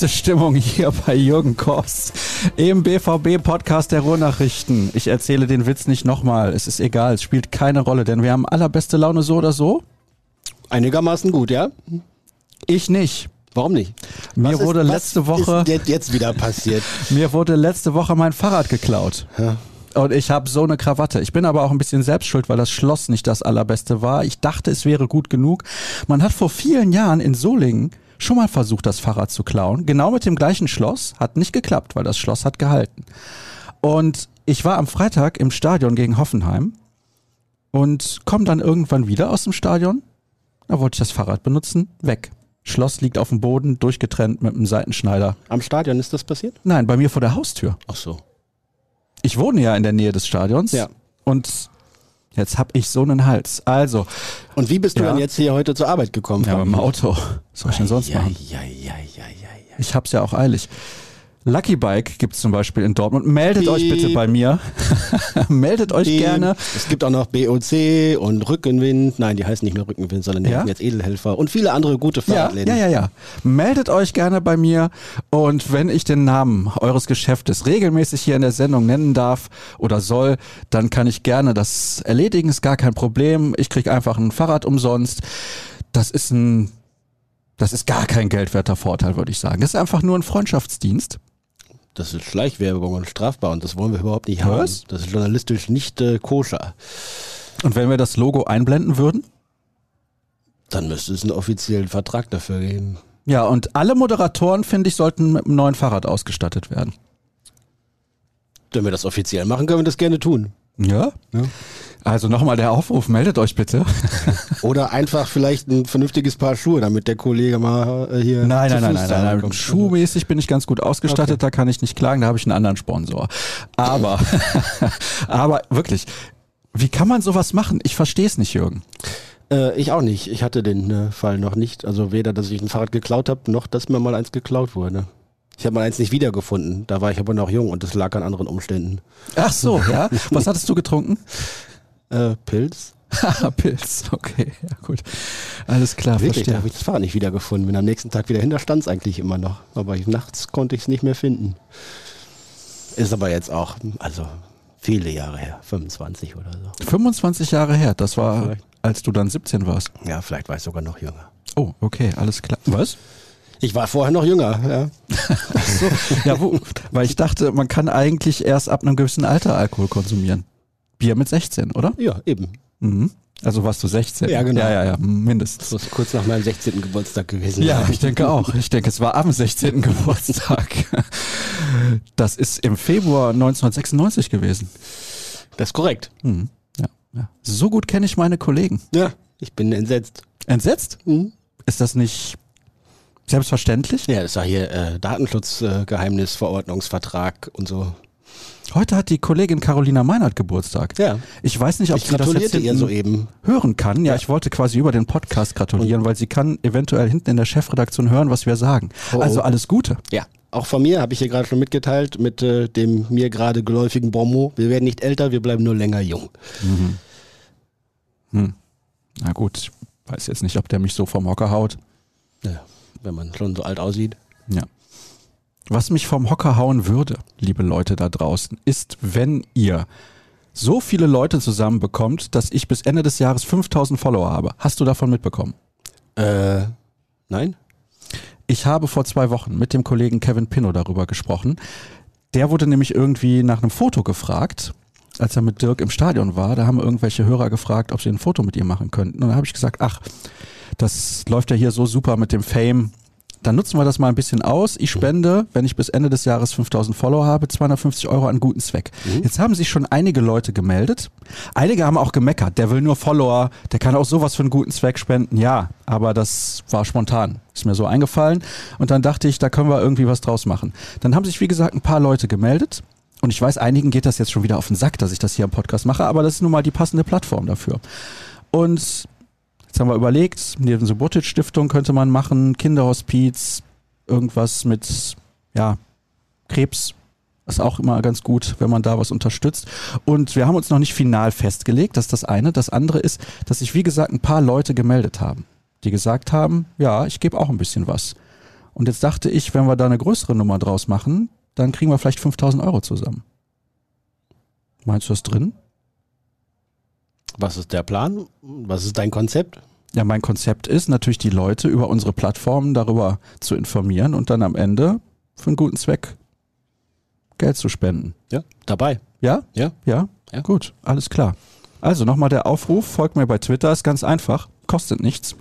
beste Stimmung hier bei Jürgen Kors im BVB-Podcast der Ruhrnachrichten. Ich erzähle den Witz nicht nochmal. Es ist egal, es spielt keine Rolle, denn wir haben allerbeste Laune so oder so. Einigermaßen gut, ja? Ich nicht. Warum nicht? Mir Was wurde ist, letzte Woche ist jetzt wieder passiert? mir wurde letzte Woche mein Fahrrad geklaut. Ja. Und ich habe so eine Krawatte. Ich bin aber auch ein bisschen selbst schuld, weil das Schloss nicht das allerbeste war. Ich dachte, es wäre gut genug. Man hat vor vielen Jahren in Solingen schon mal versucht, das Fahrrad zu klauen. Genau mit dem gleichen Schloss. Hat nicht geklappt, weil das Schloss hat gehalten. Und ich war am Freitag im Stadion gegen Hoffenheim und komme dann irgendwann wieder aus dem Stadion. Da wollte ich das Fahrrad benutzen. Weg. Schloss liegt auf dem Boden, durchgetrennt mit einem Seitenschneider. Am Stadion ist das passiert? Nein, bei mir vor der Haustür. Ach so. Ich wohne ja in der Nähe des Stadions. Ja. Und jetzt hab ich so einen Hals. Also, Und wie bist du Ja. dann jetzt hier heute zur Arbeit gekommen? ja, mit dem Auto. Was soll ich denn sonst machen? ja, ja, ja, ja, ja. Ich hab's ja auch eilig. Lucky Bike gibt's zum Beispiel in Dortmund. Meldet euch bitte bei mir. Meldet euch gerne. Es gibt auch noch BOC und Rückenwind. Nein, die heißen nicht mehr Rückenwind, sondern die Ja? heißen jetzt Edelhelfer und viele andere gute Ja, Fahrradläden. ja, ja, ja. Meldet euch gerne bei mir und wenn ich den Namen eures Geschäftes regelmäßig hier in der Sendung nennen darf oder soll, dann kann ich gerne das erledigen, ist gar kein Problem. Ich krieg einfach ein Fahrrad umsonst. Das ist ein das ist gar kein geldwerter Vorteil, würde ich sagen. Das ist einfach nur ein Freundschaftsdienst. Das ist Schleichwerbung und strafbar und das wollen wir überhaupt nicht haben. Was? Das ist journalistisch nicht äh, koscher. Und wenn wir das Logo einblenden würden? Dann müsste es einen offiziellen Vertrag dafür geben. Ja, und alle Moderatoren, finde ich, sollten mit einem neuen Fahrrad ausgestattet werden. Wenn wir das offiziell machen, können wir das gerne tun. Ja? Ja. Also nochmal der Aufruf, meldet euch bitte. Oder einfach vielleicht ein vernünftiges Paar Schuhe, damit der Kollege mal äh, hier. Nein, nein, nein, nein, nein, nein. ankommt. Schuhmäßig bin ich ganz gut ausgestattet, da kann ich nicht klagen, da habe ich einen anderen Sponsor. Aber, aber wirklich, wie kann man sowas machen? Ich verstehe es nicht, Jürgen. Äh, ich auch nicht. Ich hatte den äh, Fall noch nicht. Also weder, dass ich ein Fahrrad geklaut habe, noch, dass mir mal eins geklaut wurde. Ich habe mal eins nicht wiedergefunden. Da war ich aber noch jung und das lag an anderen Umständen. Ach so, ja. Was hattest du getrunken? Äh, Pilz? Haha, Pilz. Okay, ja gut. Alles klar, Wirklich, da verstehe. habe ich das Fahrrad nicht wiedergefunden. Bin am nächsten Tag wieder hin, da stand es eigentlich immer noch. Aber ich, nachts konnte ich es nicht mehr finden. Ist aber jetzt auch, also viele Jahre her, 25 oder so. 25 Jahre her, das war, Vielleicht. als du dann 17 warst. Ja, vielleicht war ich sogar noch jünger. Oh, okay, alles klar. Was? Ich war vorher noch jünger, ja. So, ja, wo, weil ich dachte, man kann eigentlich erst ab einem gewissen Alter Alkohol konsumieren. Bier mit 16, oder? Ja, eben. Mhm. Also warst du 16? Ja, genau. Ja, ja, ja, mindestens. Das ist kurz nach meinem 16. Geburtstag gewesen. Ja, ich denke auch. Ich denke, es war am 16. Geburtstag. Das ist im Februar 1996 gewesen. Das ist korrekt. Mhm. Ja, ja. So gut kenne ich meine Kollegen. Ja, ich bin entsetzt. Entsetzt? Mhm. Ist das nicht selbstverständlich? Ja, das war hier äh, Datenschutzgeheimnisverordnungsvertrag und so. Heute hat die Kollegin Carolina Meinert Geburtstag. Ja. Ich weiß nicht, ob Ich sie das jetzt ihr soeben. hören kann. Ja, ich wollte quasi über den Podcast gratulieren, weil sie kann eventuell hinten in der Chefredaktion hören, was wir sagen. Oh, oh. Also alles Gute. Ja. Auch von mir habe ich hier gerade schon mitgeteilt mit äh, dem mir gerade geläufigen Bonmot. Wir werden nicht älter, wir bleiben nur länger jung. Na gut, ich weiß jetzt nicht, ob der mich so vom Hocker haut. Ja, wenn man schon so alt aussieht. Ja. Was mich vom Hocker hauen würde, liebe Leute da draußen, ist, wenn ihr so viele Leute zusammenbekommt, dass ich bis Ende des Jahres 5000 Follower habe. Hast du davon mitbekommen? Äh, nein? Ich habe vor zwei Wochen mit dem Kollegen Kevin Pinnow darüber gesprochen. Der wurde nämlich irgendwie nach einem Foto gefragt, als er mit Dirk im Stadion war. Da haben irgendwelche Hörer gefragt, ob sie ein Foto mit ihm machen könnten. Und dann habe ich gesagt, ach, das läuft ja hier so super mit dem Fame. Dann nutzen wir das mal ein bisschen aus. Ich spende, wenn ich bis Ende des Jahres 5000 Follower habe, 250 Euro an guten Zweck. Jetzt haben sich schon einige Leute gemeldet. Einige haben auch gemeckert. Der will nur Follower. Der kann auch sowas für einen guten Zweck spenden. Ja, aber das war spontan. Ist mir so eingefallen. Und dann dachte ich, da können wir irgendwie was draus machen. Dann haben sich, wie gesagt, ein paar Leute gemeldet. Und ich weiß, einigen geht das jetzt schon wieder auf den Sack, dass ich das hier im Podcast mache, aber das ist nun mal die passende Plattform dafür. Und Jetzt haben wir überlegt, neben Subotic Stiftung könnte man machen, Kinderhospiz, irgendwas mit, ja, Krebs. Ist auch immer ganz gut, wenn man da was unterstützt. Und wir haben uns noch nicht final festgelegt, das ist das eine. Das andere ist, dass sich, wie gesagt, ein paar Leute gemeldet haben, die gesagt haben, ja, ich gebe auch ein bisschen was. Und jetzt dachte ich, wenn wir da eine größere Nummer draus machen, dann kriegen wir vielleicht 5000 Euro zusammen. Meinst du das drin? Was ist der Plan? Was ist dein Konzept? Ja, mein Konzept ist natürlich die Leute über unsere Plattformen darüber zu informieren und dann am Ende für einen guten Zweck Geld zu spenden. Ja, dabei. Ja? Ja. Ja? Ja. Gut, alles klar. Also nochmal der Aufruf, folgt mir bei Twitter, ist ganz einfach, kostet nichts.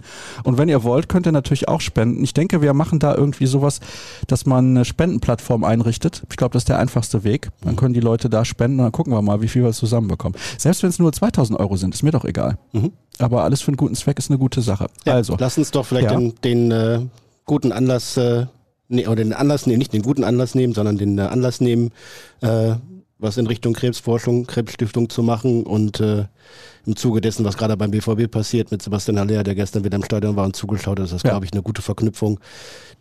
Und wenn ihr wollt, könnt ihr natürlich auch spenden. Ich denke, wir machen da irgendwie sowas, dass man eine Spendenplattform einrichtet. Ich glaube, das ist der einfachste Weg. Dann können die Leute da spenden und dann gucken wir mal, wie viel wir zusammenbekommen. Selbst wenn es nur 2000 Euro sind, ist mir doch egal. Mhm. Aber alles für einen guten Zweck ist eine gute Sache. Ja, also, Lass uns doch vielleicht Ja. den, den äh, guten Anlass, äh, nee, oder den Anlass nehmen, nicht den guten Anlass nehmen, sondern den äh, Anlass nehmen, äh, was in Richtung Krebsforschung, Krebsstiftung zu machen und äh, im Zuge dessen, was gerade beim BVB passiert mit Sebastian Haller, der gestern wieder im Stadion war und zugeschaut hat, ist das, Ja. glaube ich, eine gute Verknüpfung,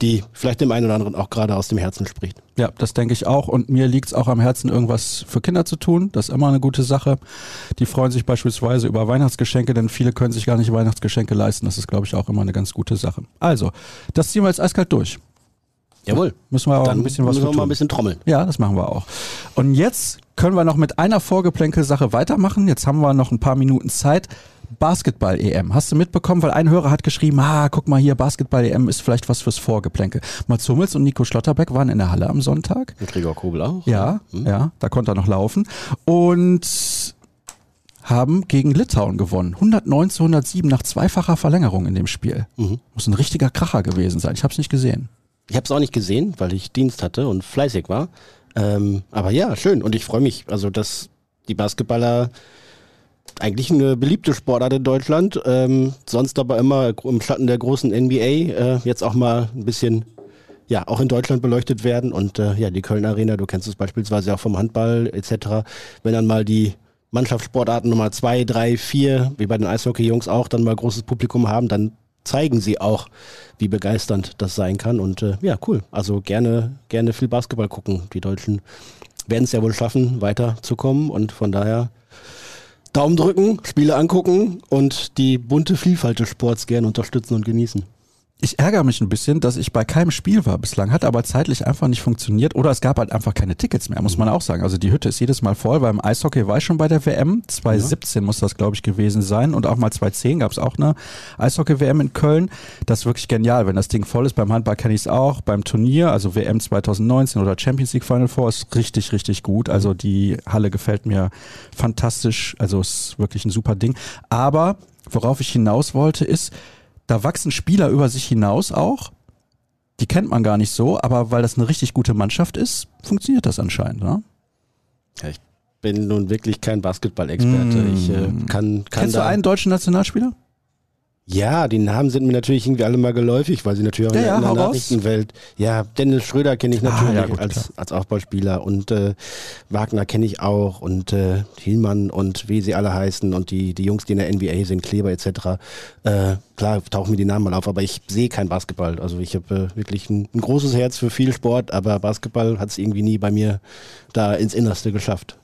die vielleicht dem einen oder anderen auch gerade aus dem Herzen spricht. Ja, das denke ich auch. Und mir liegt es auch am Herzen, irgendwas für Kinder zu tun. Das ist immer eine gute Sache. Die freuen sich beispielsweise über Weihnachtsgeschenke, denn viele können sich gar nicht Weihnachtsgeschenke leisten. Das ist, glaube ich, auch immer eine ganz gute Sache. Also, das ziehen wir jetzt eiskalt durch. Jawohl. Müssen wir aber Dann ein bisschen was müssen wir mal ein bisschen trommeln. Ja, das machen wir auch. Und jetzt können wir noch mit einer Vorgeplänkel-Sache weitermachen. Jetzt haben wir noch ein paar Minuten Zeit. Basketball-EM. Hast du mitbekommen? Weil ein Hörer hat geschrieben, ah, guck mal hier, Basketball-EM ist vielleicht was fürs Vorgeplänkel. Mats Hummels und Nico Schlotterbeck waren in der Halle am Sonntag. Und Gregor Kobel auch. Ja, Hm. ja, da konnte er noch laufen. Und haben gegen Litauen gewonnen. 109 zu 107 nach zweifacher Verlängerung in dem Spiel. Mhm. Muss ein richtiger Kracher gewesen sein. Ich habe es nicht gesehen. Ich habe es auch nicht gesehen, weil ich Dienst hatte und fleißig war. Ähm, aber ja, schön. Und ich freue mich, also dass die Basketballer eigentlich eine beliebte Sportart in Deutschland, ähm, sonst aber immer im Schatten der großen NBA, äh, jetzt auch mal ein bisschen, ja, auch in Deutschland beleuchtet werden. Und äh, ja, die Köln Arena, du kennst es beispielsweise auch vom Handball etc. Wenn dann mal die Mannschaftssportarten Nummer zwei, drei, vier, wie bei den Eishockey-Jungs auch, dann mal großes Publikum haben, dann zeigen sie auch, wie begeisternd das sein kann. Und äh, ja, cool. Also gerne, gerne viel Basketball gucken. Die Deutschen werden es ja wohl schaffen, weiterzukommen. Und von daher Daumen drücken, Spiele angucken und die bunte Vielfalt des Sports gerne unterstützen und genießen. Ich ärgere mich ein bisschen, dass ich bei keinem Spiel war bislang, hat aber zeitlich einfach nicht funktioniert oder es gab halt einfach keine Tickets mehr, muss man auch sagen. Also die Hütte ist jedes Mal voll. Beim Eishockey war ich schon bei der WM, 2017 muss das glaube ich gewesen sein und auch mal 2010 gab es auch eine Eishockey-WM in Köln. Das ist wirklich genial, wenn das Ding voll ist. Beim Handball kenne ich es auch, beim Turnier, also WM 2019 oder Champions League Final Four ist richtig, richtig gut. Also die Halle gefällt mir fantastisch, also ist wirklich ein super Ding. Aber worauf ich hinaus wollte ist, da wachsen Spieler über sich hinaus auch. Die kennt man gar nicht so, aber weil das eine richtig gute Mannschaft ist, funktioniert das anscheinend. Ne? Ja, ich bin nun wirklich kein Basketball-Experte. Mm. Ich äh, kann, kann Kennst du einen deutschen Nationalspieler? Ja, die Namen sind mir natürlich irgendwie alle mal geläufig, weil sie natürlich auch Ja, in, ja, in der. Nachrichtenwelt. Ja, Dennis Schröder kenne ich Ah, natürlich ja, gut, als, klar. als Aufbauspieler und äh, Wagner kenne ich auch und äh, Thielmann und wie sie alle heißen und die, die Jungs, die in der NBA sind, Kleber etc. Äh, klar tauchen mir die Namen mal auf, aber ich sehe kein Basketball. Also ich habe äh, wirklich ein, ein großes Herz für viel Sport, aber Basketball hat es irgendwie nie bei mir da ins Innerste geschafft.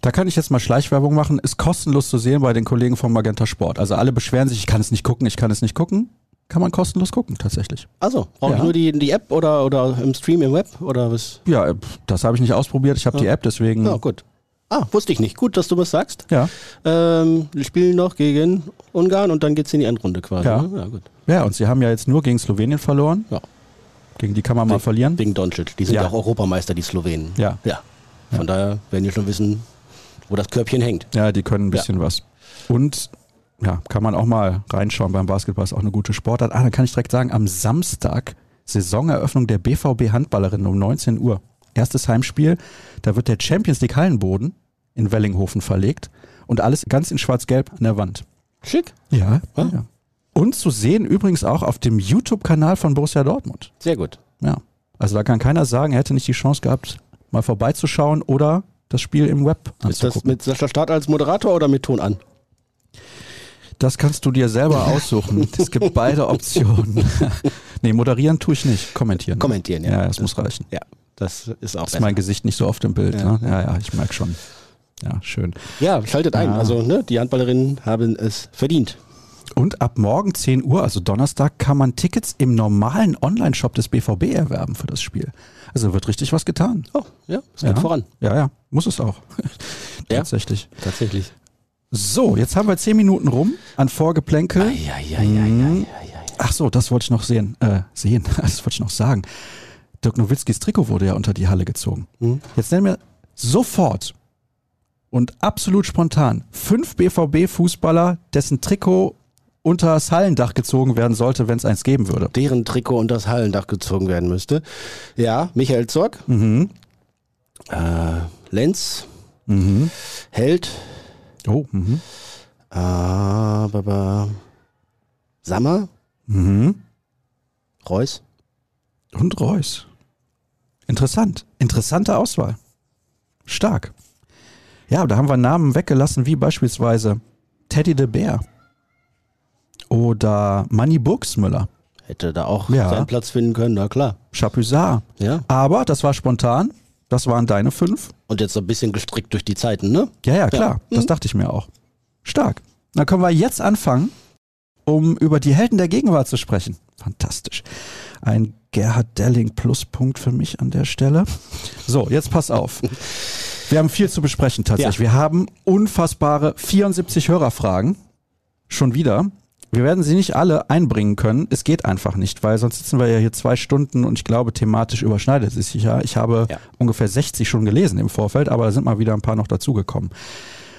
Da kann ich jetzt mal Schleichwerbung machen. Ist kostenlos zu sehen bei den Kollegen von Magenta Sport. Also alle beschweren sich, ich kann es nicht gucken, ich kann es nicht gucken. Kann man kostenlos gucken, tatsächlich. Also, brauche ich Ja. nur die, die App oder, oder im Stream im Web oder was? Ja, das habe ich nicht ausprobiert. Ich habe die App, deswegen. Ja, gut. Ah, wusste ich nicht. Gut, dass du was sagst. Ja. Ähm, wir spielen noch gegen Ungarn und dann geht's in die Endrunde quasi. Ja. Ne? ja gut. ja, und sie haben ja jetzt nur gegen Slowenien verloren. Ja. Gegen die kann man mal verlieren. Wegen Doncic. Die sind Ja. ja auch Europameister, die Slowenen. Ja. Ja. Von daher werden die schon wissen, wo das Körbchen hängt. Ja, die können ein bisschen was. Und ja, kann man auch mal reinschauen beim Basketball, ist auch eine gute Sportart. Ah, dann kann ich direkt sagen, am Samstag Saisoneröffnung der BVB Handballerinnen um 19 Uhr. Erstes Heimspiel, da wird der Champions League Hallenboden in Wellinghofen verlegt und alles ganz in schwarz-gelb an der Wand. Schick. Ja, Ah. ja. Und zu sehen übrigens auch auf dem YouTube-Kanal von Borussia Dortmund. Sehr gut. Ja. Also da kann keiner sagen, er hätte nicht die Chance gehabt, mal vorbeizuschauen oder das Spiel im Web Ist das anzugucken. mit Sascha Start als Moderator oder mit Ton an? Das kannst du dir selber aussuchen. Es gibt beide Optionen. nee, moderieren tue ich nicht, kommentieren. Kommentieren, ja. Ja, das muss reichen. Ja, das ist auch ist mein Gesicht nicht so oft im Bild. Ja. Ne? ja, ja, ich merke schon. Ja, schön. Ja, schaltet ein. Ja. Also, ne, die Handballerinnen haben es verdient. Und ab morgen 10 Uhr, also Donnerstag, kann man Tickets im normalen Online-Shop des BVB erwerben für das Spiel. Also wird richtig was getan. Oh, ja, es geht ja. voran. Ja, ja, muss es auch. Ja. Tatsächlich. Tatsächlich. So, jetzt haben wir 10 Minuten rum an Vorgeplänkel. Ja. Ach so, das wollte ich noch sehen. Äh, sehen, das wollte ich noch sagen. Dirk Nowitzkis Trikot wurde ja unter die Halle gezogen. Mhm. Jetzt nennen wir sofort und absolut spontan fünf BVB-Fußballer, dessen Trikot unter das Hallendach gezogen werden sollte, wenn es eins geben würde. Deren Trikot unter das Hallendach gezogen werden müsste. Ja, Michael Zorg, Mhm. äh, Lenz, Mhm. Held, Oh, mhm. aber Sammer, Mhm. Reus. Und Reus. Interessant. Interessante Auswahl. Stark. Ja, da haben wir Namen weggelassen, wie beispielsweise Teddy de Beer oder Manny Burgsmüller, Hätte da auch Ja. seinen Platz finden können, na klar. Chapuisat. Ja. Aber das war spontan. Das waren deine fünf. Und jetzt so ein bisschen gestrickt durch die Zeiten, ne? Ja, ja, klar. Das dachte ich mir auch. Stark. Dann können wir jetzt anfangen, um über die Helden der Gegenwart zu sprechen. Fantastisch. Ein Gerhard Delling Pluspunkt für mich an der Stelle. So, jetzt pass auf. Wir haben viel zu besprechen tatsächlich. Ja. Wir haben unfassbare 74 Hörerfragen. Schon wieder. Wir werden sie nicht alle einbringen können. Es geht einfach nicht, weil sonst sitzen wir ja hier zwei Stunden und ich glaube, thematisch überschneidet es sich ja. Ich habe Ja. ungefähr 60 schon gelesen im Vorfeld, aber da sind mal wieder ein paar noch dazugekommen.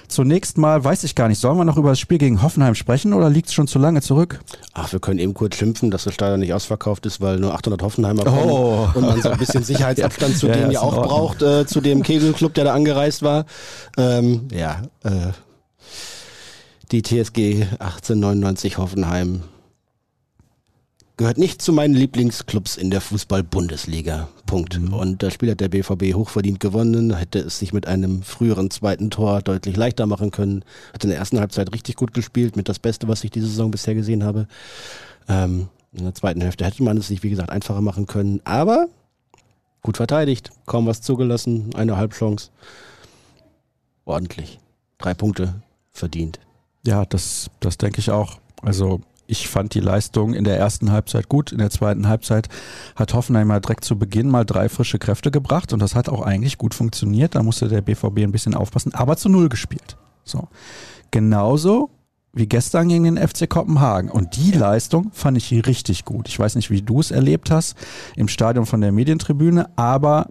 Zunächst mal weiß ich gar nicht, sollen wir noch über das Spiel gegen Hoffenheim sprechen oder liegt es schon zu lange zurück? Ach, wir können eben kurz schimpfen, dass das Stadion nicht ausverkauft ist, weil nur 800 Hoffenheimer kommen Oh. und man so ein bisschen Sicherheitsabstand zu Ja, denen ja, auch braucht, äh, zu dem Kegelclub, der da angereist war. Ähm, ja, äh, die TSG 1899 Hoffenheim gehört nicht zu meinen Lieblingsclubs in der Fußball-Bundesliga. Punkt. Und das Spiel hat der BVB hochverdient gewonnen, hätte es sich mit einem früheren zweiten Tor deutlich leichter machen können. Hat in der ersten Halbzeit richtig gut gespielt, mit das Beste, was ich diese Saison bisher gesehen habe. Ähm, in der zweiten Hälfte hätte man es sich, wie gesagt, einfacher machen können. Aber gut verteidigt, kaum was zugelassen, eine Halbchance. Ordentlich. Drei Punkte verdient. Ja, das, das denke ich auch. Also ich fand die Leistung in der ersten Halbzeit gut. In der zweiten Halbzeit hat Hoffenheim mal direkt zu Beginn mal drei frische Kräfte gebracht und das hat auch eigentlich gut funktioniert. Da musste der BVB ein bisschen aufpassen, aber zu Null gespielt. So. Genauso wie gestern gegen den FC Kopenhagen. Und die Leistung fand ich richtig gut. Ich weiß nicht, wie du es erlebt hast im Stadion von der Medientribüne, aber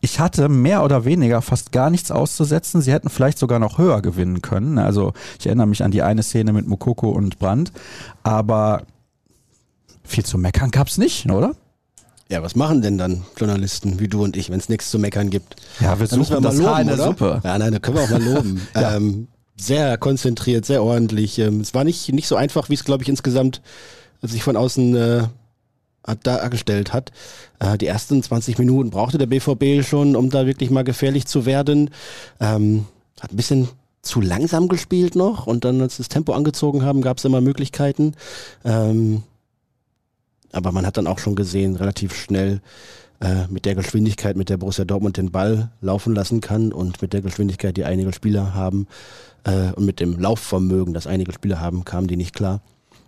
ich hatte mehr oder weniger fast gar nichts auszusetzen. Sie hätten vielleicht sogar noch höher gewinnen können. Also ich erinnere mich an die eine Szene mit Mokoko und Brandt. Aber viel zu meckern gab's nicht, oder? Ja, was machen denn dann Journalisten wie du und ich, wenn es nichts zu meckern gibt? Ja, wir Dann müssen wir mal das loben, Haar in der oder? Suppe. Ja, nein, da können wir auch mal loben. Ja. ähm, sehr konzentriert, sehr ordentlich. Ähm, es war nicht, nicht so einfach, wie es, glaube ich, insgesamt sich von außen äh, hat dargestellt hat. Äh, die ersten 20 Minuten brauchte der BVB schon, um da wirklich mal gefährlich zu werden. Ähm, hat ein bisschen zu langsam gespielt noch und dann, als das Tempo angezogen haben, gab es immer Möglichkeiten. Ähm, aber man hat dann auch schon gesehen, relativ schnell, äh, mit der Geschwindigkeit, mit der Borussia Dortmund den Ball laufen lassen kann und mit der Geschwindigkeit, die einige Spieler haben äh, und mit dem Laufvermögen, das einige Spieler haben, kamen die nicht klar.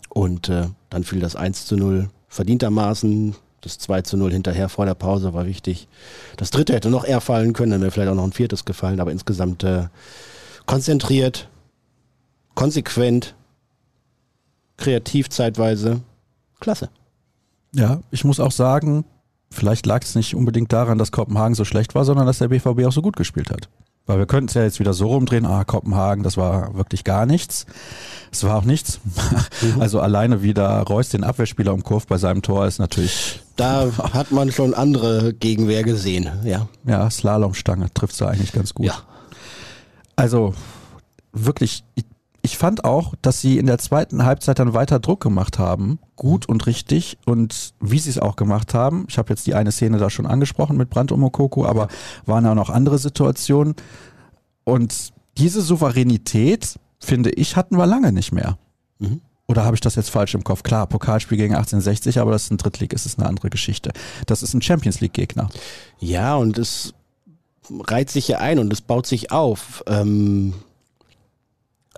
Und äh, dann fiel das 1 zu 0 verdientermaßen. Das 2 zu 0 hinterher vor der Pause war wichtig. Das dritte hätte noch eher fallen können, dann wäre vielleicht auch noch ein viertes gefallen, aber insgesamt äh, konzentriert, konsequent, kreativ zeitweise. Klasse. Ja, ich muss auch sagen, vielleicht lag es nicht unbedingt daran, dass Kopenhagen so schlecht war, sondern dass der BVB auch so gut gespielt hat. Weil wir könnten es ja jetzt wieder so rumdrehen, ah, Kopenhagen, das war wirklich gar nichts. Es war auch nichts. Also alleine wieder Reus den Abwehrspieler umkurvt bei seinem Tor ist natürlich, Da hat man schon andere Gegenwehr gesehen, ja. ja, Slalomstange trifft da eigentlich ganz gut. Ja. Also wirklich, ich, fand auch, dass sie in der zweiten Halbzeit dann weiter Druck gemacht haben. Gut und richtig. Und wie sie es auch gemacht haben, ich habe jetzt die eine Szene da schon angesprochen mit Brand und Mokoko, aber waren auch noch andere Situationen. Und diese Souveränität, finde ich, hatten wir lange nicht mehr. Mhm. Oder habe ich das jetzt falsch im Kopf? Klar, Pokalspiel gegen 1860, aber das ist ein Drittlig, es ist eine andere Geschichte. Das ist ein Champions League Gegner. Ja, und es reiht sich ja ein und es baut sich auf. Ähm,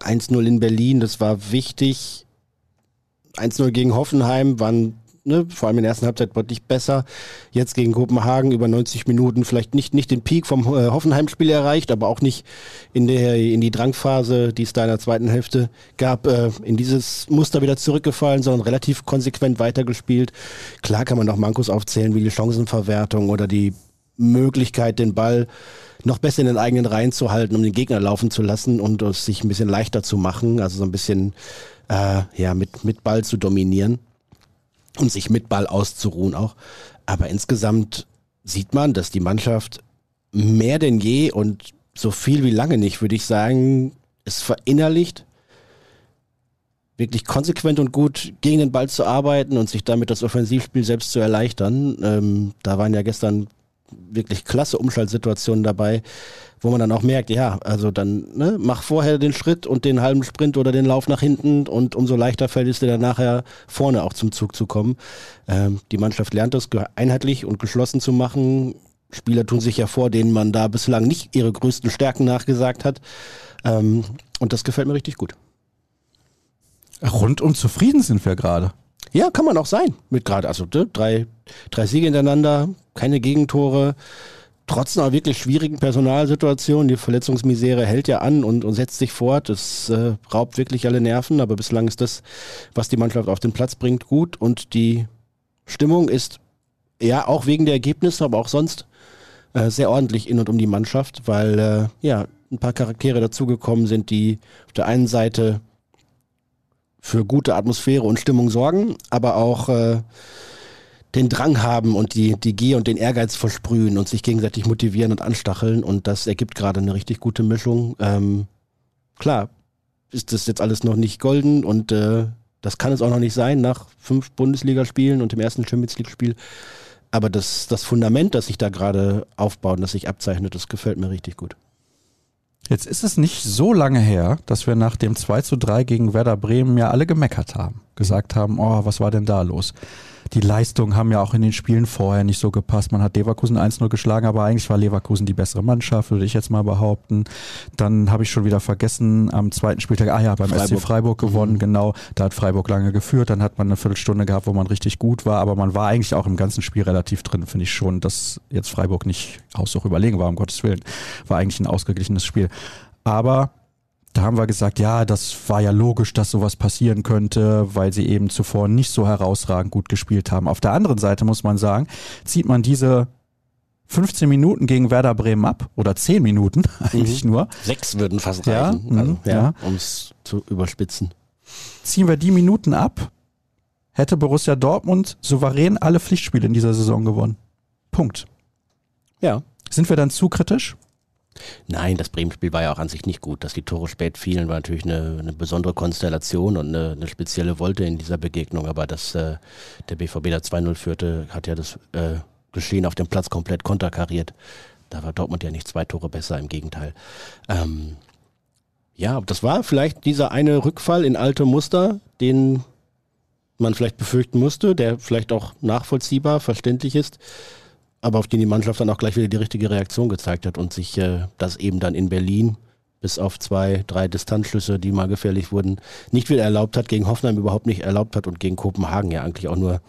1-0 in Berlin, das war wichtig. 1-0 gegen Hoffenheim waren ne, vor allem in der ersten Halbzeit deutlich besser. Jetzt gegen Kopenhagen über 90 Minuten vielleicht nicht, nicht den Peak vom äh, Hoffenheim-Spiel erreicht, aber auch nicht in, der, in die Drangphase, die es da in der zweiten Hälfte gab, äh, in dieses Muster wieder zurückgefallen, sondern relativ konsequent weitergespielt. Klar kann man noch Mankos aufzählen, wie die Chancenverwertung oder die Möglichkeit, den Ball noch besser in den eigenen Reihen zu halten, um den Gegner laufen zu lassen und es sich ein bisschen leichter zu machen, also so ein bisschen äh, ja, mit, mit Ball zu dominieren und sich mit Ball auszuruhen auch. Aber insgesamt sieht man, dass die Mannschaft mehr denn je und so viel wie lange nicht, würde ich sagen, es verinnerlicht, wirklich konsequent und gut gegen den Ball zu arbeiten und sich damit das Offensivspiel selbst zu erleichtern. Ähm, da waren ja gestern wirklich klasse Umschaltsituationen dabei, wo man dann auch merkt, ja, also dann ne, mach vorher den Schritt und den halben Sprint oder den Lauf nach hinten und umso leichter fällt es dir dann nachher vorne auch zum Zug zu kommen. Ähm, die Mannschaft lernt das einheitlich und geschlossen zu machen. Spieler tun sich ja vor, denen man da bislang nicht ihre größten Stärken nachgesagt hat. Ähm, und das gefällt mir richtig gut. Rundum zufrieden sind wir gerade. Ja, kann man auch sein. Mit gerade, also ne, drei, drei Siege hintereinander, keine Gegentore, trotz einer wirklich schwierigen Personalsituation. Die Verletzungsmisere hält ja an und, und setzt sich fort. Es äh, raubt wirklich alle Nerven, aber bislang ist das, was die Mannschaft auf den Platz bringt, gut und die Stimmung ist ja auch wegen der Ergebnisse, aber auch sonst äh, sehr ordentlich in und um die Mannschaft, weil äh, ja ein paar Charaktere dazugekommen sind, die auf der einen Seite für gute Atmosphäre und Stimmung sorgen, aber auch äh, den Drang haben und die, die Gier und den Ehrgeiz versprühen und sich gegenseitig motivieren und anstacheln. Und das ergibt gerade eine richtig gute Mischung. Ähm, klar, ist das jetzt alles noch nicht golden und äh, das kann es auch noch nicht sein nach fünf Bundesligaspielen und dem ersten Champions League-Spiel. Aber das, das Fundament, das sich da gerade aufbaut und das sich abzeichnet, das gefällt mir richtig gut. Jetzt ist es nicht so lange her, dass wir nach dem 2 zu 3 gegen Werder Bremen ja alle gemeckert haben. Gesagt haben, oh, was war denn da los? Die Leistungen haben ja auch in den Spielen vorher nicht so gepasst. Man hat Leverkusen 1-0 geschlagen, aber eigentlich war Leverkusen die bessere Mannschaft, würde ich jetzt mal behaupten. Dann habe ich schon wieder vergessen, am zweiten Spieltag, ah ja, beim Freiburg. SC Freiburg gewonnen, mhm. genau. Da hat Freiburg lange geführt. Dann hat man eine Viertelstunde gehabt, wo man richtig gut war, aber man war eigentlich auch im ganzen Spiel relativ drin, finde ich schon, dass jetzt Freiburg nicht Haushoch überlegen war, um Gottes Willen. War eigentlich ein ausgeglichenes Spiel. Aber da haben wir gesagt, ja, das war ja logisch, dass sowas passieren könnte, weil sie eben zuvor nicht so herausragend gut gespielt haben. Auf der anderen Seite muss man sagen, zieht man diese 15 Minuten gegen Werder Bremen ab oder 10 Minuten eigentlich mhm. nur. Sechs würden fast reichen, ja, also, ja, ja. um es zu überspitzen. Ziehen wir die Minuten ab, hätte Borussia Dortmund souverän alle Pflichtspiele in dieser Saison gewonnen. Punkt. Ja. Sind wir dann zu kritisch? Nein, das Bremen-Spiel war ja auch an sich nicht gut. Dass die Tore spät fielen, war natürlich eine, eine besondere Konstellation und eine, eine, spezielle Wolte in dieser Begegnung. Aber dass äh, der BVB da 2-0 führte, hat ja das äh, Geschehen auf dem Platz komplett konterkariert. Da war Dortmund ja nicht zwei Tore besser, im Gegenteil. Ähm, ja, das war vielleicht dieser eine Rückfall in alte Muster, den man vielleicht befürchten musste, der vielleicht auch nachvollziehbar, verständlich ist aber auf den die Mannschaft dann auch gleich wieder die richtige Reaktion gezeigt hat und sich äh, das eben dann in Berlin bis auf zwei, drei Distanzschlüsse, die mal gefährlich wurden, nicht wieder erlaubt hat, gegen Hoffenheim überhaupt nicht erlaubt hat und gegen Kopenhagen ja eigentlich auch nur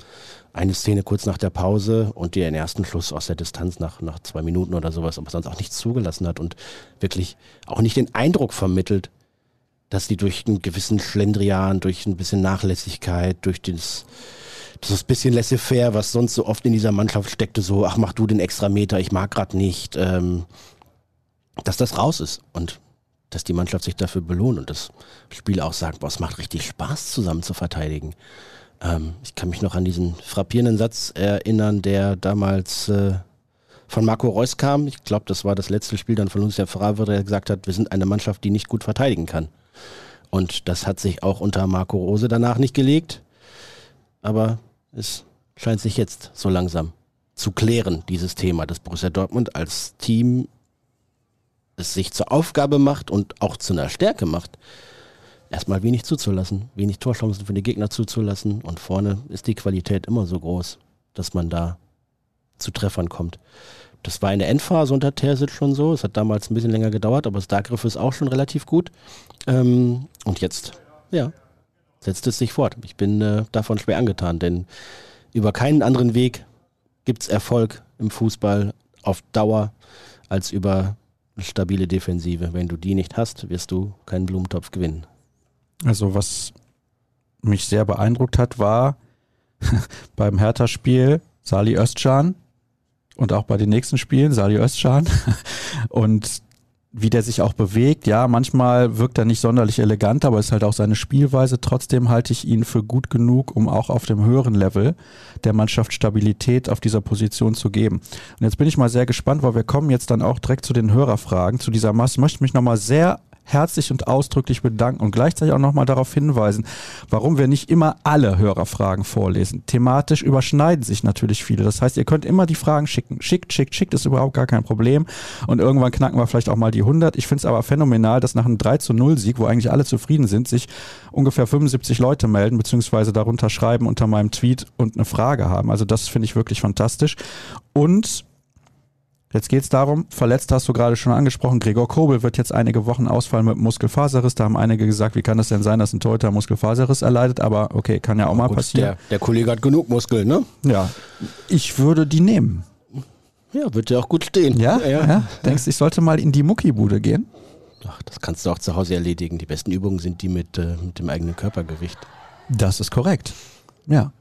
eine Szene kurz nach der Pause und den ersten Schluss aus der Distanz nach, nach zwei Minuten oder sowas, aber sonst auch nichts zugelassen hat und wirklich auch nicht den Eindruck vermittelt, dass die durch einen gewissen Schlendrian, durch ein bisschen Nachlässigkeit, durch das das ist ein bisschen laissez-faire, was sonst so oft in dieser Mannschaft steckte, so, ach, mach du den extra Meter, ich mag grad nicht, ähm, dass das raus ist und dass die Mannschaft sich dafür belohnt und das Spiel auch sagt, boah, es macht richtig Spaß, zusammen zu verteidigen. Ähm, ich kann mich noch an diesen frappierenden Satz erinnern, der damals äh, von Marco Reus kam. Ich glaube, das war das letzte Spiel dann von Lucia Favre, der gesagt hat, wir sind eine Mannschaft, die nicht gut verteidigen kann. Und das hat sich auch unter Marco Rose danach nicht gelegt. Aber es scheint sich jetzt so langsam zu klären, dieses Thema, dass Borussia Dortmund als Team es sich zur Aufgabe macht und auch zu einer Stärke macht, erstmal wenig zuzulassen, wenig Torchancen für die Gegner zuzulassen und vorne ist die Qualität immer so groß, dass man da zu Treffern kommt. Das war in der Endphase unter Terzic schon so. Es hat damals ein bisschen länger gedauert, aber das Dargriff ist auch schon relativ gut. Ähm, und jetzt, ja, setzt es sich fort. Ich bin äh, davon schwer angetan, denn über keinen anderen Weg gibt es Erfolg im Fußball auf Dauer als über stabile Defensive. Wenn du die nicht hast, wirst du keinen Blumentopf gewinnen. Also was mich sehr beeindruckt hat, war beim Hertha-Spiel Sali Özcan und auch bei den nächsten Spielen Sali Özcan und wie der sich auch bewegt. Ja, manchmal wirkt er nicht sonderlich elegant, aber ist halt auch seine Spielweise. Trotzdem halte ich ihn für gut genug, um auch auf dem höheren Level der Mannschaft Stabilität auf dieser Position zu geben. Und jetzt bin ich mal sehr gespannt, weil wir kommen jetzt dann auch direkt zu den Hörerfragen zu dieser Masse. Ich möchte mich nochmal sehr herzlich und ausdrücklich bedanken und gleichzeitig auch nochmal darauf hinweisen, warum wir nicht immer alle Hörerfragen vorlesen. Thematisch überschneiden sich natürlich viele. Das heißt, ihr könnt immer die Fragen schicken. Schickt, schickt, schickt, ist überhaupt gar kein Problem. Und irgendwann knacken wir vielleicht auch mal die 100. Ich finde es aber phänomenal, dass nach einem 3 zu 0 Sieg, wo eigentlich alle zufrieden sind, sich ungefähr 75 Leute melden, beziehungsweise darunter schreiben unter meinem Tweet und eine Frage haben. Also das finde ich wirklich fantastisch. Und Jetzt geht es darum, verletzt hast du gerade schon angesprochen, Gregor Kobel wird jetzt einige Wochen ausfallen mit Muskelfaserriss. Da haben einige gesagt, wie kann das denn sein, dass ein Torhüter Muskelfaserriss erleidet? Aber okay, kann ja auch mal Gut, passieren. Der, der, Kollege hat genug Muskeln, ne? Ja, ich würde die nehmen. Ja, wird ja auch gut stehen. Ja? ja? ja? Denkst du, ich sollte mal in die Muckibude gehen? Ach, das kannst du auch zu Hause erledigen. Die besten Übungen sind die mit, äh, mit dem eigenen Körpergewicht. Das ist korrekt. Ja.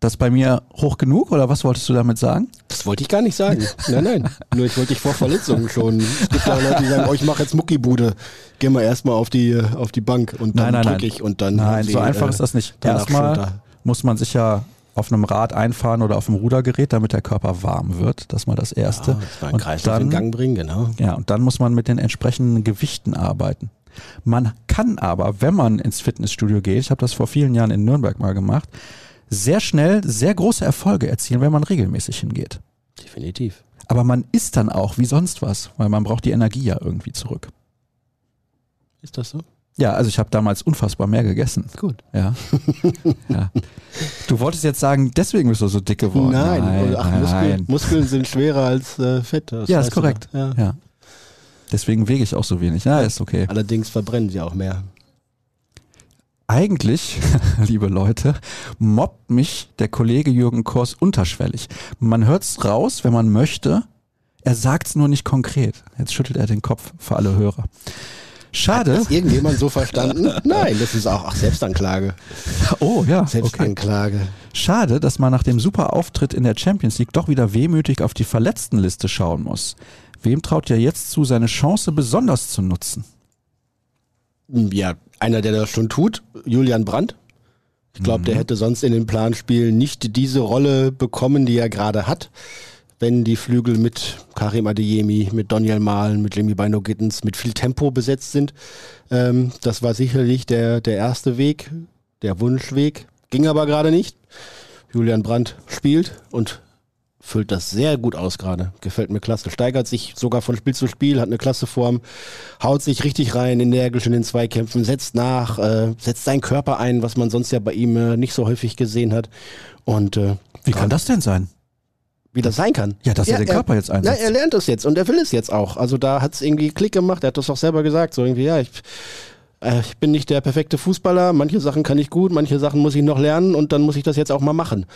Das bei mir hoch genug oder was wolltest du damit sagen? Das wollte ich gar nicht sagen. Nein, nein. Nur ich wollte dich vor Verletzungen schon. Es gibt ja Leute, die sagen, oh, ich mache jetzt Muckibude. Geh mal erstmal auf die, auf die Bank und dann drücke ich und dann. Nein, sie, so einfach äh, ist das nicht. Erstmal muss man sich ja auf einem Rad einfahren oder auf einem Rudergerät, damit der Körper warm wird. Das ist mal das Erste. Ja, das und Kreislauf dann, in Gang bringen, genau. Ja, und dann muss man mit den entsprechenden Gewichten arbeiten. Man kann aber, wenn man ins Fitnessstudio geht, ich habe das vor vielen Jahren in Nürnberg mal gemacht, sehr schnell sehr große Erfolge erzielen, wenn man regelmäßig hingeht. Definitiv. Aber man isst dann auch wie sonst was, weil man braucht die Energie ja irgendwie zurück. Ist das so? Ja, also ich habe damals unfassbar mehr gegessen. Gut. Ja. ja. Du wolltest jetzt sagen, deswegen bist du so dick geworden. Nein, nein, Ach, nein. Muskeln, Muskeln, sind schwerer als äh, Fett. ja, ist korrekt. Ja. ja. Deswegen wege ich auch so wenig. Ja, ist okay. Allerdings verbrennen sie auch mehr eigentlich, liebe Leute, mobbt mich der Kollege Jürgen Kors unterschwellig. Man hört's raus, wenn man möchte. Er sagt's nur nicht konkret. Jetzt schüttelt er den Kopf für alle Hörer. Schade. Hat das irgendjemand so verstanden? Nein, das ist auch ach, Selbstanklage. Oh ja. Selbstanklage. Okay. Schade, dass man nach dem super Auftritt in der Champions League doch wieder wehmütig auf die Verletztenliste schauen muss. Wem traut ja jetzt zu, seine Chance besonders zu nutzen? Ja, einer, der das schon tut, Julian Brandt. Ich glaube, mhm. der hätte sonst in den Planspielen nicht diese Rolle bekommen, die er gerade hat. Wenn die Flügel mit Karim Adeyemi, mit Daniel Mahlen, mit Jimmy Bino Gittens, mit viel Tempo besetzt sind. Ähm, das war sicherlich der, der erste Weg, der Wunschweg. Ging aber gerade nicht. Julian Brandt spielt und füllt das sehr gut aus gerade. Gefällt mir klasse. Steigert sich sogar von Spiel zu Spiel, hat eine klasse Form, haut sich richtig rein, energisch in den Zweikämpfen, setzt nach, äh, setzt seinen Körper ein, was man sonst ja bei ihm äh, nicht so häufig gesehen hat. Und äh, wie kann das denn sein? Wie das sein kann. Ja, dass ja, er den Körper jetzt einsetzt. Ja, er lernt es jetzt und er will es jetzt auch. Also da hat es irgendwie Klick gemacht. Er hat das auch selber gesagt. So irgendwie, ja, ich, äh, ich bin nicht der perfekte Fußballer. Manche Sachen kann ich gut, manche Sachen muss ich noch lernen und dann muss ich das jetzt auch mal machen.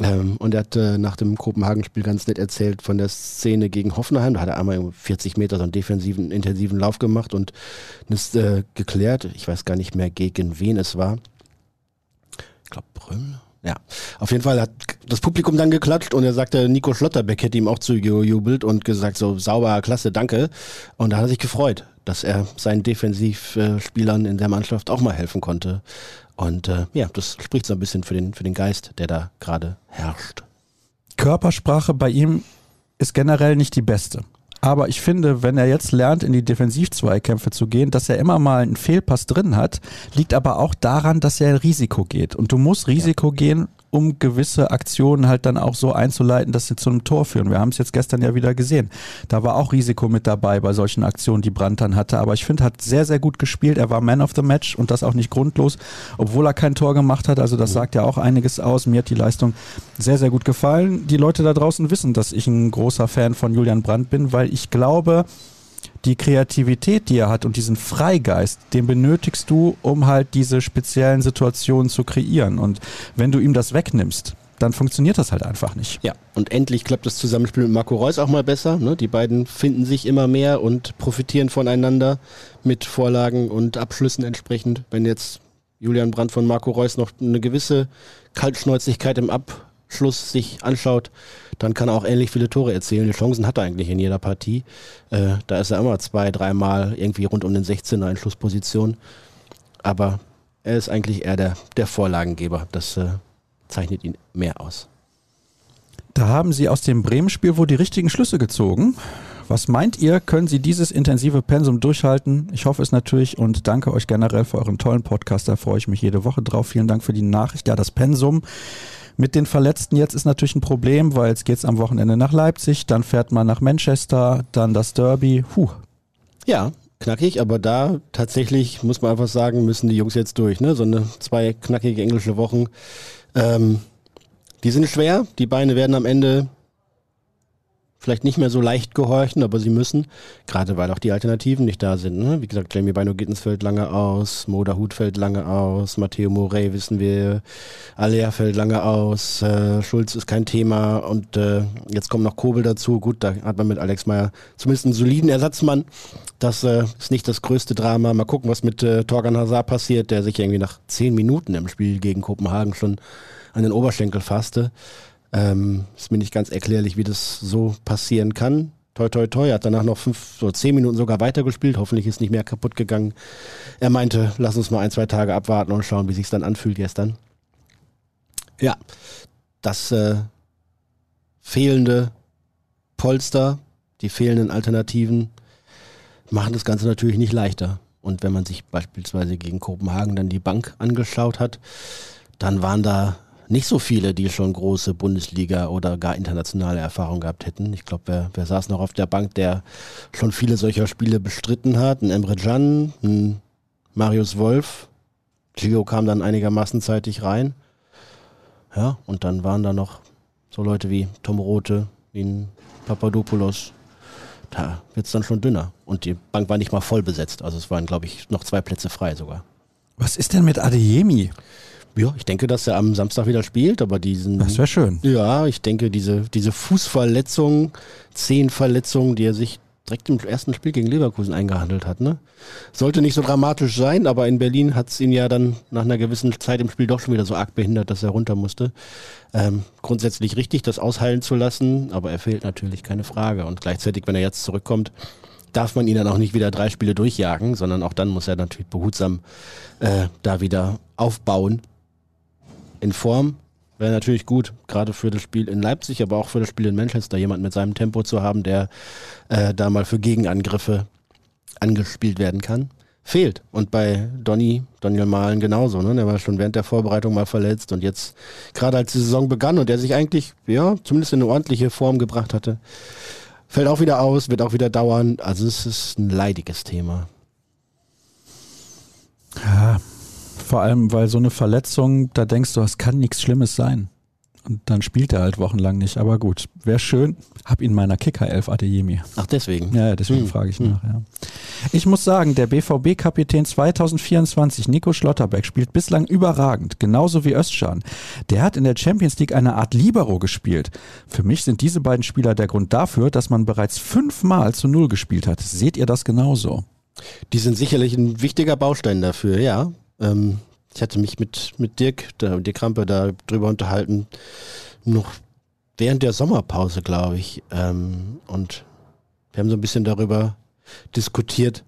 Ähm, und er hat äh, nach dem Kopenhagen-Spiel ganz nett erzählt von der Szene gegen Hoffenheim. Da hat er einmal 40 Meter so einen defensiven, intensiven Lauf gemacht und ist äh, geklärt. Ich weiß gar nicht mehr, gegen wen es war. Ich glaube, Brüll. Ja, auf jeden Fall hat das Publikum dann geklatscht und er sagte, Nico Schlotterbeck hätte ihm auch zugejubelt und gesagt, so sauber, klasse, danke. Und da hat er sich gefreut, dass er seinen Defensivspielern in der Mannschaft auch mal helfen konnte. Und äh, ja, das spricht so ein bisschen für den, für den Geist, der da gerade herrscht. Körpersprache bei ihm ist generell nicht die beste. Aber ich finde, wenn er jetzt lernt, in die Defensivzweikämpfe zu gehen, dass er immer mal einen Fehlpass drin hat, liegt aber auch daran, dass er Risiko geht. Und du musst Risiko ja. gehen, um gewisse Aktionen halt dann auch so einzuleiten, dass sie zu einem Tor führen. Wir haben es jetzt gestern ja wieder gesehen. Da war auch Risiko mit dabei bei solchen Aktionen, die Brandt dann hatte. Aber ich finde, hat sehr, sehr gut gespielt. Er war Man of the Match und das auch nicht grundlos, obwohl er kein Tor gemacht hat. Also das sagt ja auch einiges aus. Mir hat die Leistung sehr, sehr gut gefallen. Die Leute da draußen wissen, dass ich ein großer Fan von Julian Brandt bin, weil ich glaube, die Kreativität, die er hat und diesen Freigeist, den benötigst du, um halt diese speziellen Situationen zu kreieren. Und wenn du ihm das wegnimmst, dann funktioniert das halt einfach nicht. Ja, und endlich klappt das Zusammenspiel mit Marco Reus auch mal besser. Ne? Die beiden finden sich immer mehr und profitieren voneinander mit Vorlagen und Abschlüssen entsprechend. Wenn jetzt Julian Brandt von Marco Reus noch eine gewisse Kaltschnäuzigkeit im Abschluss sich anschaut, dann kann er auch ähnlich viele Tore erzielen. Die Chancen hat er eigentlich in jeder Partie. Äh, da ist er immer zwei, dreimal irgendwie rund um den 16er in Schlussposition. Aber er ist eigentlich eher der, der Vorlagengeber. Das äh, zeichnet ihn mehr aus. Da haben Sie aus dem Bremen-Spiel wohl die richtigen Schlüsse gezogen. Was meint ihr, können Sie dieses intensive Pensum durchhalten? Ich hoffe es natürlich und danke euch generell für euren tollen Podcast. Da freue ich mich jede Woche drauf. Vielen Dank für die Nachricht. Ja, das Pensum mit den Verletzten jetzt ist natürlich ein Problem, weil jetzt geht es am Wochenende nach Leipzig, dann fährt man nach Manchester, dann das Derby. Puh. Ja, knackig, aber da tatsächlich muss man einfach sagen, müssen die Jungs jetzt durch. Ne? So eine zwei knackige englische Wochen. Ähm, die sind schwer, die Beine werden am Ende vielleicht nicht mehr so leicht gehorchen, aber sie müssen, gerade weil auch die Alternativen nicht da sind. Ne? Wie gesagt, Jamie Bino Gittens fällt lange aus, Moda Hut fällt lange aus, Matteo Morey wissen wir, Alea fällt lange aus, äh, Schulz ist kein Thema und äh, jetzt kommt noch Kobel dazu. Gut, da hat man mit Alex Meyer zumindest einen soliden Ersatzmann. Das äh, ist nicht das größte Drama. Mal gucken, was mit äh, Torgan Hazard passiert, der sich irgendwie nach zehn Minuten im Spiel gegen Kopenhagen schon an den Oberschenkel fasste. Ähm, ist mir nicht ganz erklärlich, wie das so passieren kann. Toi, toi, toi, hat danach noch fünf, so zehn Minuten sogar weitergespielt. Hoffentlich ist nicht mehr kaputt gegangen. Er meinte, lass uns mal ein, zwei Tage abwarten und schauen, wie sich dann anfühlt gestern. Ja, das äh, fehlende Polster, die fehlenden Alternativen machen das Ganze natürlich nicht leichter. Und wenn man sich beispielsweise gegen Kopenhagen dann die Bank angeschaut hat, dann waren da nicht so viele, die schon große Bundesliga oder gar internationale Erfahrung gehabt hätten. Ich glaube, wer, wer saß noch auf der Bank, der schon viele solcher Spiele bestritten hat? Ein Emre Can, ein Marius Wolf. Gio kam dann einigermaßen zeitig rein. Ja, und dann waren da noch so Leute wie Tom Rote, wie ein Papadopoulos. Da wird es dann schon dünner. Und die Bank war nicht mal voll besetzt. Also es waren, glaube ich, noch zwei Plätze frei sogar. Was ist denn mit Adeyemi? Ja, ich denke, dass er am Samstag wieder spielt, aber diesen. Das wäre schön. Ja, ich denke, diese, diese Fußverletzung, Zehenverletzung, die er sich direkt im ersten Spiel gegen Leverkusen eingehandelt hat, ne? Sollte nicht so dramatisch sein, aber in Berlin hat es ihn ja dann nach einer gewissen Zeit im Spiel doch schon wieder so arg behindert, dass er runter musste. Ähm, grundsätzlich richtig, das ausheilen zu lassen, aber er fehlt natürlich, keine Frage. Und gleichzeitig, wenn er jetzt zurückkommt, darf man ihn dann auch nicht wieder drei Spiele durchjagen, sondern auch dann muss er natürlich behutsam äh, da wieder aufbauen in Form. Wäre natürlich gut, gerade für das Spiel in Leipzig, aber auch für das Spiel in Manchester, jemand mit seinem Tempo zu haben, der äh, da mal für Gegenangriffe angespielt werden kann. Fehlt. Und bei Donny, Daniel Mahlen genauso. Ne? Der war schon während der Vorbereitung mal verletzt und jetzt, gerade als die Saison begann und der sich eigentlich, ja, zumindest in eine ordentliche Form gebracht hatte, fällt auch wieder aus, wird auch wieder dauern. Also es ist ein leidiges Thema. Ja, vor allem, weil so eine Verletzung, da denkst du, es kann nichts Schlimmes sein. Und dann spielt er halt wochenlang nicht. Aber gut, wäre schön. Hab ihn meiner Kicker 11 Adeyemi. Ach, deswegen? Ja, deswegen hm. frage ich hm. nach. Ja. Ich muss sagen, der BVB-Kapitän 2024, Nico Schlotterbeck, spielt bislang überragend. Genauso wie Özcan. Der hat in der Champions League eine Art Libero gespielt. Für mich sind diese beiden Spieler der Grund dafür, dass man bereits fünfmal zu Null gespielt hat. Seht ihr das genauso? Die sind sicherlich ein wichtiger Baustein dafür, ja. Ähm, ich hatte mich mit, mit Dirk, der, Dirk Krampe, da drüber unterhalten, noch während der Sommerpause, glaube ich. Ähm, und wir haben so ein bisschen darüber diskutiert,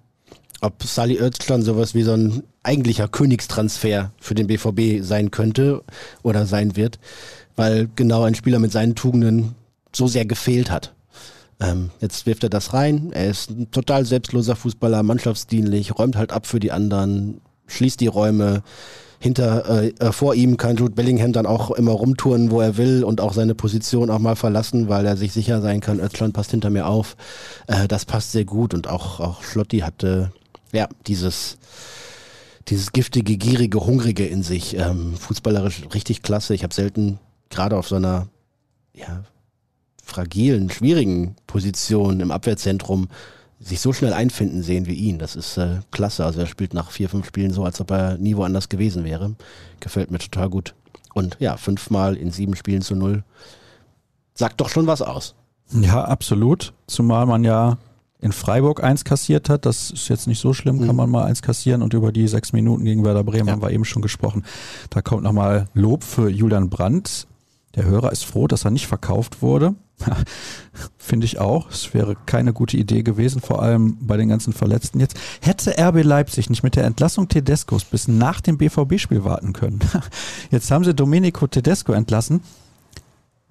ob Sally Özcan sowas wie so ein eigentlicher Königstransfer für den BVB sein könnte oder sein wird, weil genau ein Spieler mit seinen Tugenden so sehr gefehlt hat. Ähm, jetzt wirft er das rein. Er ist ein total selbstloser Fußballer, mannschaftsdienlich, räumt halt ab für die anderen, schließt die Räume. Hinter, äh, äh, vor ihm kann Jude Bellingham dann auch immer rumtouren, wo er will und auch seine Position auch mal verlassen, weil er sich sicher sein kann, Özcan passt hinter mir auf. Äh, das passt sehr gut und auch, auch Schlotti hatte, ja, dieses, dieses giftige, gierige, hungrige in sich. Ähm, fußballerisch richtig klasse. Ich habe selten gerade auf so einer, ja, fragilen, schwierigen Position im Abwehrzentrum sich so schnell einfinden sehen wie ihn. Das ist äh, klasse. Also er spielt nach vier, fünf Spielen so, als ob er nie woanders gewesen wäre. Gefällt mir total gut. Und ja, fünfmal in sieben Spielen zu null. Sagt doch schon was aus. Ja, absolut. Zumal man ja in Freiburg eins kassiert hat. Das ist jetzt nicht so schlimm, kann mhm. man mal eins kassieren. Und über die sechs Minuten gegen Werder Bremen ja. haben wir eben schon gesprochen. Da kommt nochmal Lob für Julian Brandt. Der Hörer ist froh, dass er nicht verkauft wurde. Finde ich auch. Es wäre keine gute Idee gewesen, vor allem bei den ganzen Verletzten jetzt. Hätte RB Leipzig nicht mit der Entlassung Tedescos bis nach dem BVB-Spiel warten können. Jetzt haben sie Domenico Tedesco entlassen.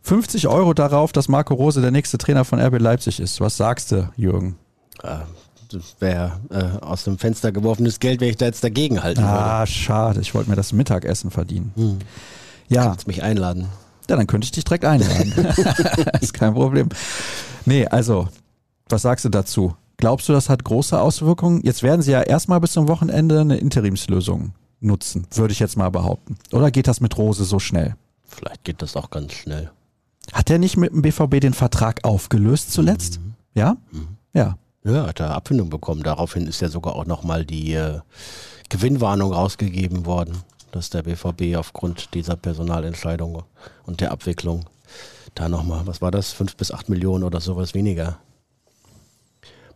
50 Euro darauf, dass Marco Rose der nächste Trainer von RB Leipzig ist. Was sagst du, Jürgen? Das wäre äh, aus dem Fenster geworfenes Geld, wenn ich da jetzt dagegen halten ah, würde. Ah, schade. Ich wollte mir das Mittagessen verdienen. Hm. Ja. Kannst mich einladen. Ja, dann könnte ich dich direkt einladen. ist kein Problem. Nee, also, was sagst du dazu? Glaubst du, das hat große Auswirkungen? Jetzt werden sie ja erstmal bis zum Wochenende eine Interimslösung nutzen, würde ich jetzt mal behaupten. Oder geht das mit Rose so schnell? Vielleicht geht das auch ganz schnell. Hat er nicht mit dem BVB den Vertrag aufgelöst zuletzt? Mhm. Ja? Mhm. Ja. Ja, hat er Abfindung bekommen. Daraufhin ist ja sogar auch nochmal die äh, Gewinnwarnung rausgegeben worden dass der BVB aufgrund dieser Personalentscheidung und der Abwicklung da nochmal, was war das, fünf bis acht Millionen oder sowas weniger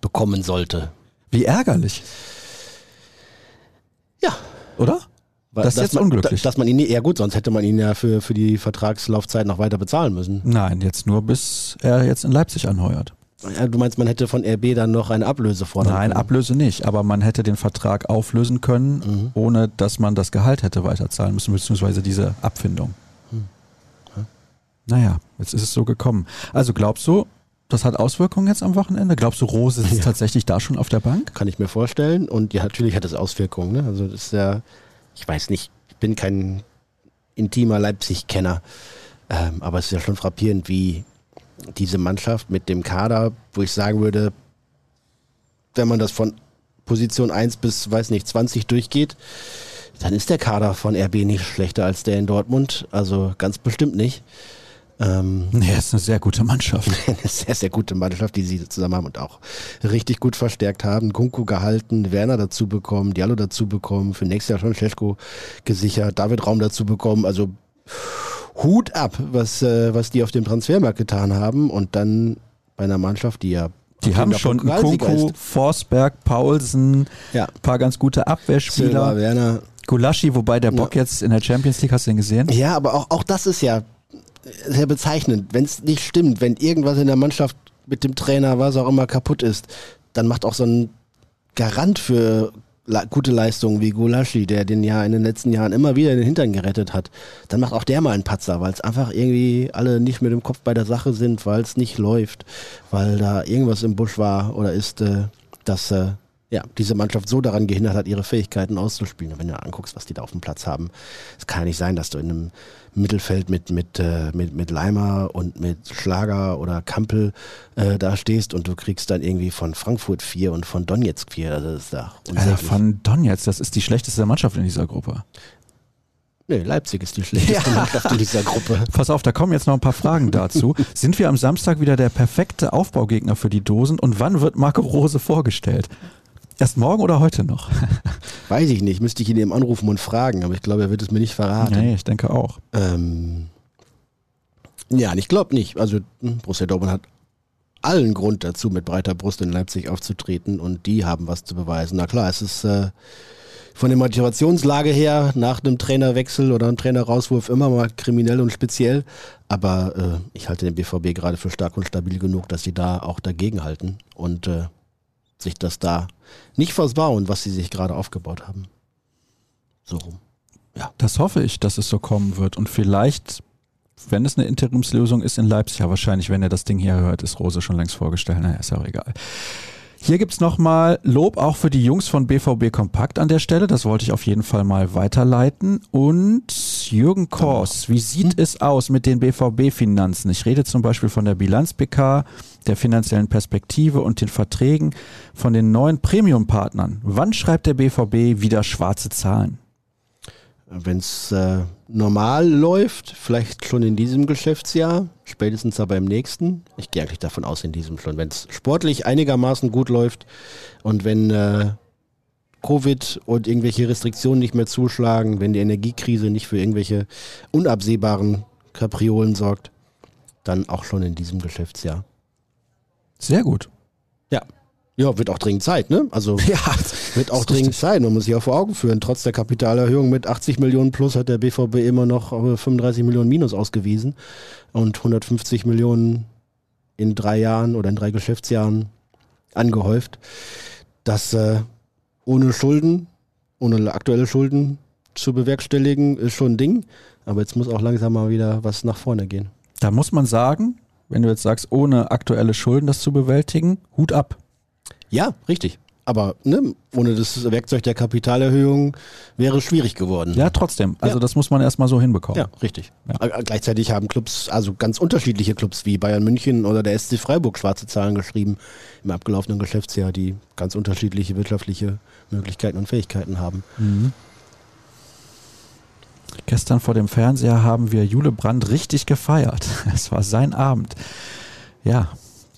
bekommen sollte. Wie ärgerlich. Ja. Oder? Das ist jetzt man, unglücklich. Dass man ihn, ja gut, sonst hätte man ihn ja für, für die Vertragslaufzeit noch weiter bezahlen müssen. Nein, jetzt nur bis er jetzt in Leipzig anheuert. Du meinst, man hätte von RB dann noch eine Ablöse fordern Nein, können? Ablöse nicht, aber man hätte den Vertrag auflösen können, mhm. ohne dass man das Gehalt hätte weiterzahlen müssen, beziehungsweise diese Abfindung. Mhm. Ja. Naja, jetzt ist es so gekommen. Also glaubst du, das hat Auswirkungen jetzt am Wochenende? Glaubst du, Rose ist ja. tatsächlich da schon auf der Bank? Kann ich mir vorstellen. Und ja, natürlich hat es Auswirkungen. Ne? Also das ist ja, ich weiß nicht, ich bin kein intimer Leipzig-Kenner. Ähm, aber es ist ja schon frappierend, wie diese Mannschaft mit dem Kader, wo ich sagen würde, wenn man das von Position 1 bis, weiß nicht, 20 durchgeht, dann ist der Kader von RB nicht schlechter als der in Dortmund. Also ganz bestimmt nicht. Ähm, nee, ist eine sehr gute Mannschaft. eine sehr, sehr gute Mannschaft, die sie zusammen haben und auch richtig gut verstärkt haben. Kunku gehalten, Werner dazu bekommen, Diallo dazu bekommen, für nächstes Jahr schon Scheschko gesichert, David Raum dazu bekommen. Also Hut ab, was, äh, was die auf dem Transfermarkt getan haben und dann bei einer Mannschaft, die ja die haben schon Kunku, Forsberg, Paulsen, ja. paar ganz gute Abwehrspieler. Silva, Werner. Gulaschi, wobei der Bock ja. jetzt in der Champions League, hast du den gesehen? Ja, aber auch, auch das ist ja sehr bezeichnend. Wenn es nicht stimmt, wenn irgendwas in der Mannschaft mit dem Trainer, was auch immer, kaputt ist, dann macht auch so ein Garant für gute Leistungen wie Gulaschi, der den ja in den letzten Jahren immer wieder in den Hintern gerettet hat, dann macht auch der mal einen Patzer, weil es einfach irgendwie alle nicht mit dem Kopf bei der Sache sind, weil es nicht läuft, weil da irgendwas im Busch war oder ist, äh, dass äh, ja, diese Mannschaft so daran gehindert hat, ihre Fähigkeiten auszuspielen. Und wenn du anguckst, was die da auf dem Platz haben, es kann ja nicht sein, dass du in einem Mittelfeld mit, mit, äh, mit, mit Leimer und mit Schlager oder Kampel äh, da stehst und du kriegst dann irgendwie von Frankfurt 4 und von Donetsk 4. Also das ist da ja, von Donetsk, das ist die schlechteste Mannschaft in dieser Gruppe. Nee, Leipzig ist die schlechteste ja. Mannschaft in dieser Gruppe. Pass auf, da kommen jetzt noch ein paar Fragen dazu. Sind wir am Samstag wieder der perfekte Aufbaugegner für die Dosen und wann wird Marco Rose vorgestellt? Erst morgen oder heute noch? Weiß ich nicht, müsste ich ihn eben anrufen und fragen, aber ich glaube, er wird es mir nicht verraten. Nee, ich denke auch. Ähm, ja, ich glaube nicht. Also hm, Borussia Dortmund hat allen Grund dazu, mit breiter Brust in Leipzig aufzutreten und die haben was zu beweisen. Na klar, es ist äh, von der Motivationslage her nach einem Trainerwechsel oder einem Trainerauswurf immer mal kriminell und speziell, aber äh, ich halte den BVB gerade für stark und stabil genug, dass sie da auch dagegen halten und äh, sich das da nicht versauen, was sie sich gerade aufgebaut haben. So rum. Ja. Das hoffe ich, dass es so kommen wird. Und vielleicht, wenn es eine Interimslösung ist in Leipzig, ja wahrscheinlich, wenn er das Ding hier hört, ist Rose schon längst vorgestellt. Naja, ist ja auch egal. Hier gibt's nochmal Lob auch für die Jungs von BVB Kompakt an der Stelle. Das wollte ich auf jeden Fall mal weiterleiten. Und Jürgen Kors, wie sieht es aus mit den BVB-Finanzen? Ich rede zum Beispiel von der Bilanz-PK, der finanziellen Perspektive und den Verträgen von den neuen Premium-Partnern. Wann schreibt der BVB wieder schwarze Zahlen? wenn es äh, normal läuft, vielleicht schon in diesem Geschäftsjahr, spätestens aber im nächsten. Ich gehe eigentlich davon aus, in diesem schon. Wenn es sportlich einigermaßen gut läuft und wenn äh, Covid und irgendwelche Restriktionen nicht mehr zuschlagen, wenn die Energiekrise nicht für irgendwelche unabsehbaren Kapriolen sorgt, dann auch schon in diesem Geschäftsjahr. Sehr gut. Ja. Ja, wird auch dringend Zeit, ne? Also ja, wird auch dringend richtig. Zeit. Man muss sich ja vor Augen führen. Trotz der Kapitalerhöhung mit 80 Millionen plus hat der BVB immer noch 35 Millionen Minus ausgewiesen und 150 Millionen in drei Jahren oder in drei Geschäftsjahren angehäuft. Das äh, ohne Schulden, ohne aktuelle Schulden zu bewerkstelligen, ist schon ein Ding. Aber jetzt muss auch langsam mal wieder was nach vorne gehen. Da muss man sagen, wenn du jetzt sagst, ohne aktuelle Schulden das zu bewältigen, Hut ab. Ja, richtig. Aber ne, ohne das Werkzeug der Kapitalerhöhung wäre es schwierig geworden. Ja, trotzdem. Also ja. das muss man erstmal so hinbekommen. Ja, richtig. Ja. Äh, gleichzeitig haben Clubs, also ganz unterschiedliche Clubs wie Bayern München oder der SC Freiburg schwarze Zahlen geschrieben im abgelaufenen Geschäftsjahr, die ganz unterschiedliche wirtschaftliche Möglichkeiten und Fähigkeiten haben. Mhm. Gestern vor dem Fernseher haben wir Jule Brandt richtig gefeiert. Es war sein Abend. Ja,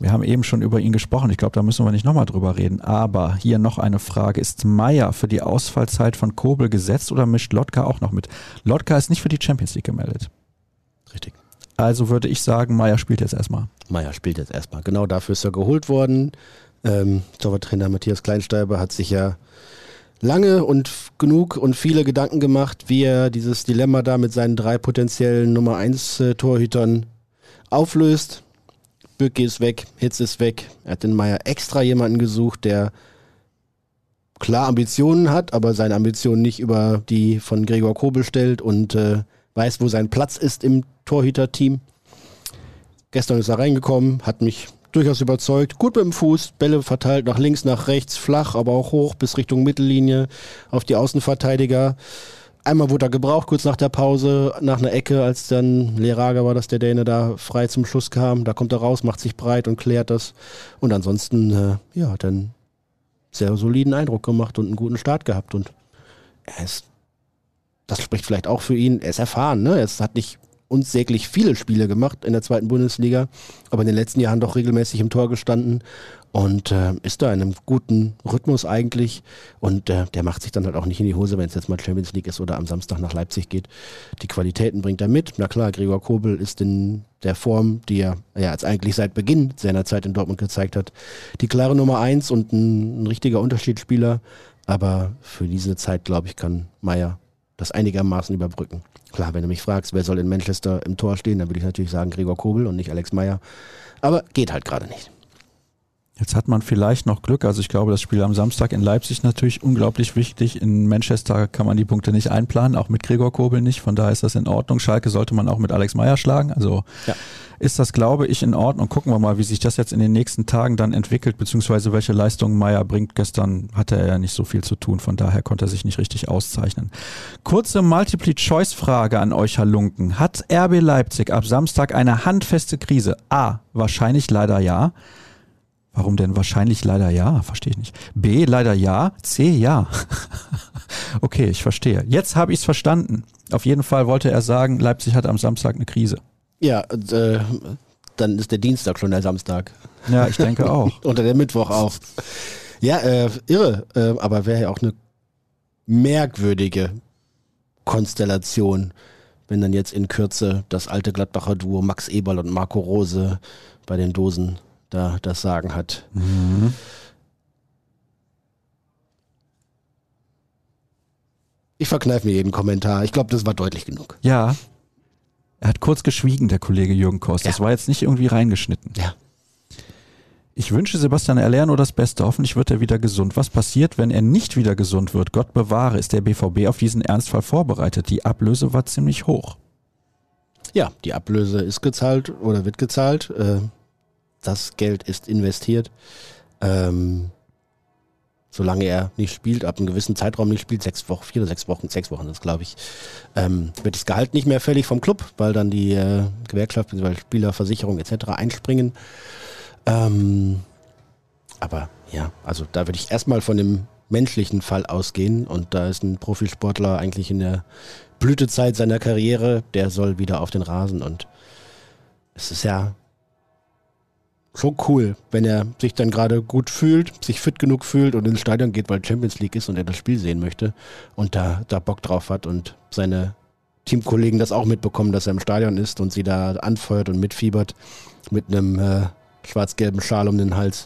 wir haben eben schon über ihn gesprochen. Ich glaube, da müssen wir nicht nochmal drüber reden. Aber hier noch eine Frage. Ist Meier für die Ausfallzeit von Kobel gesetzt oder mischt Lotka auch noch mit? Lotka ist nicht für die Champions League gemeldet. Richtig. Also würde ich sagen, Meier spielt jetzt erstmal. Meier spielt jetzt erstmal. Genau dafür ist er geholt worden. Ähm, Torwarttrainer Matthias Kleinsteiber hat sich ja lange und genug und viele Gedanken gemacht, wie er dieses Dilemma da mit seinen drei potenziellen Nummer 1 äh, Torhütern auflöst. Bücke ist weg, Hitz ist weg. Er hat in Meier extra jemanden gesucht, der klar Ambitionen hat, aber seine Ambitionen nicht über die von Gregor Kobel stellt und äh, weiß, wo sein Platz ist im Torhüter-Team. Gestern ist er reingekommen, hat mich durchaus überzeugt. Gut mit dem Fuß, Bälle verteilt nach links, nach rechts, flach, aber auch hoch bis Richtung Mittellinie auf die Außenverteidiger. Einmal wurde er gebraucht, kurz nach der Pause, nach einer Ecke, als dann Lerager war, dass der Däne da frei zum Schluss kam. Da kommt er raus, macht sich breit und klärt das. Und ansonsten, äh, ja, hat einen sehr soliden Eindruck gemacht und einen guten Start gehabt. Und er ist, das spricht vielleicht auch für ihn, er ist erfahren, ne? Er hat nicht unsäglich viele Spiele gemacht in der zweiten Bundesliga, aber in den letzten Jahren doch regelmäßig im Tor gestanden und äh, ist da in einem guten Rhythmus eigentlich und äh, der macht sich dann halt auch nicht in die Hose, wenn es jetzt mal Champions League ist oder am Samstag nach Leipzig geht. Die Qualitäten bringt er mit. Na klar, Gregor Kobel ist in der Form, die er ja jetzt eigentlich seit Beginn seiner Zeit in Dortmund gezeigt hat, die klare Nummer eins und ein, ein richtiger Unterschiedsspieler. Aber für diese Zeit, glaube ich, kann Meier das einigermaßen überbrücken. Klar, wenn du mich fragst, wer soll in Manchester im Tor stehen, dann würde ich natürlich sagen Gregor Kobel und nicht Alex Meyer. Aber geht halt gerade nicht. Jetzt hat man vielleicht noch Glück. Also ich glaube, das Spiel am Samstag in Leipzig natürlich unglaublich wichtig. In Manchester kann man die Punkte nicht einplanen, auch mit Gregor Kobel nicht. Von daher ist das in Ordnung. Schalke sollte man auch mit Alex Meyer schlagen. Also ja. ist das, glaube ich, in Ordnung. Gucken wir mal, wie sich das jetzt in den nächsten Tagen dann entwickelt, beziehungsweise welche Leistungen Meyer bringt. Gestern hatte er ja nicht so viel zu tun. Von daher konnte er sich nicht richtig auszeichnen. Kurze Multiple-Choice-Frage an euch, Herr Lunken. Hat RB Leipzig ab Samstag eine handfeste Krise? A. Wahrscheinlich leider ja. Warum denn wahrscheinlich leider ja? Verstehe ich nicht. B, leider ja. C, ja. okay, ich verstehe. Jetzt habe ich es verstanden. Auf jeden Fall wollte er sagen, Leipzig hat am Samstag eine Krise. Ja, äh, dann ist der Dienstag schon der Samstag. Ja, ich denke auch. Oder der Mittwoch auch. Ja, äh, irre. Äh, aber wäre ja auch eine merkwürdige Konstellation, wenn dann jetzt in Kürze das alte Gladbacher Duo Max Eberl und Marco Rose bei den Dosen da das Sagen hat. Mhm. Ich verkneife mir jeden Kommentar. Ich glaube, das war deutlich genug. Ja. Er hat kurz geschwiegen, der Kollege Jürgen Kost. Ja. Das war jetzt nicht irgendwie reingeschnitten. Ja. Ich wünsche Sebastian Aller nur das Beste. Hoffentlich wird er wieder gesund. Was passiert, wenn er nicht wieder gesund wird? Gott bewahre, ist der BVB auf diesen Ernstfall vorbereitet. Die Ablöse war ziemlich hoch. Ja, die Ablöse ist gezahlt oder wird gezahlt. Das Geld ist investiert. Ähm, solange er nicht spielt, ab einem gewissen Zeitraum nicht spielt, sechs Wochen, vier oder sechs Wochen, sechs Wochen ist glaube ich, ähm, wird das Gehalt nicht mehr fällig vom Club, weil dann die äh, Gewerkschaft, bzw. Spielerversicherung etc. einspringen. Ähm, aber ja, also da würde ich erstmal von dem menschlichen Fall ausgehen. Und da ist ein Profisportler eigentlich in der Blütezeit seiner Karriere, der soll wieder auf den Rasen. Und es ist ja schon cool, wenn er sich dann gerade gut fühlt, sich fit genug fühlt und ins Stadion geht, weil Champions League ist und er das Spiel sehen möchte und da, da Bock drauf hat und seine Teamkollegen das auch mitbekommen, dass er im Stadion ist und sie da anfeuert und mitfiebert mit einem äh, schwarz-gelben Schal um den Hals.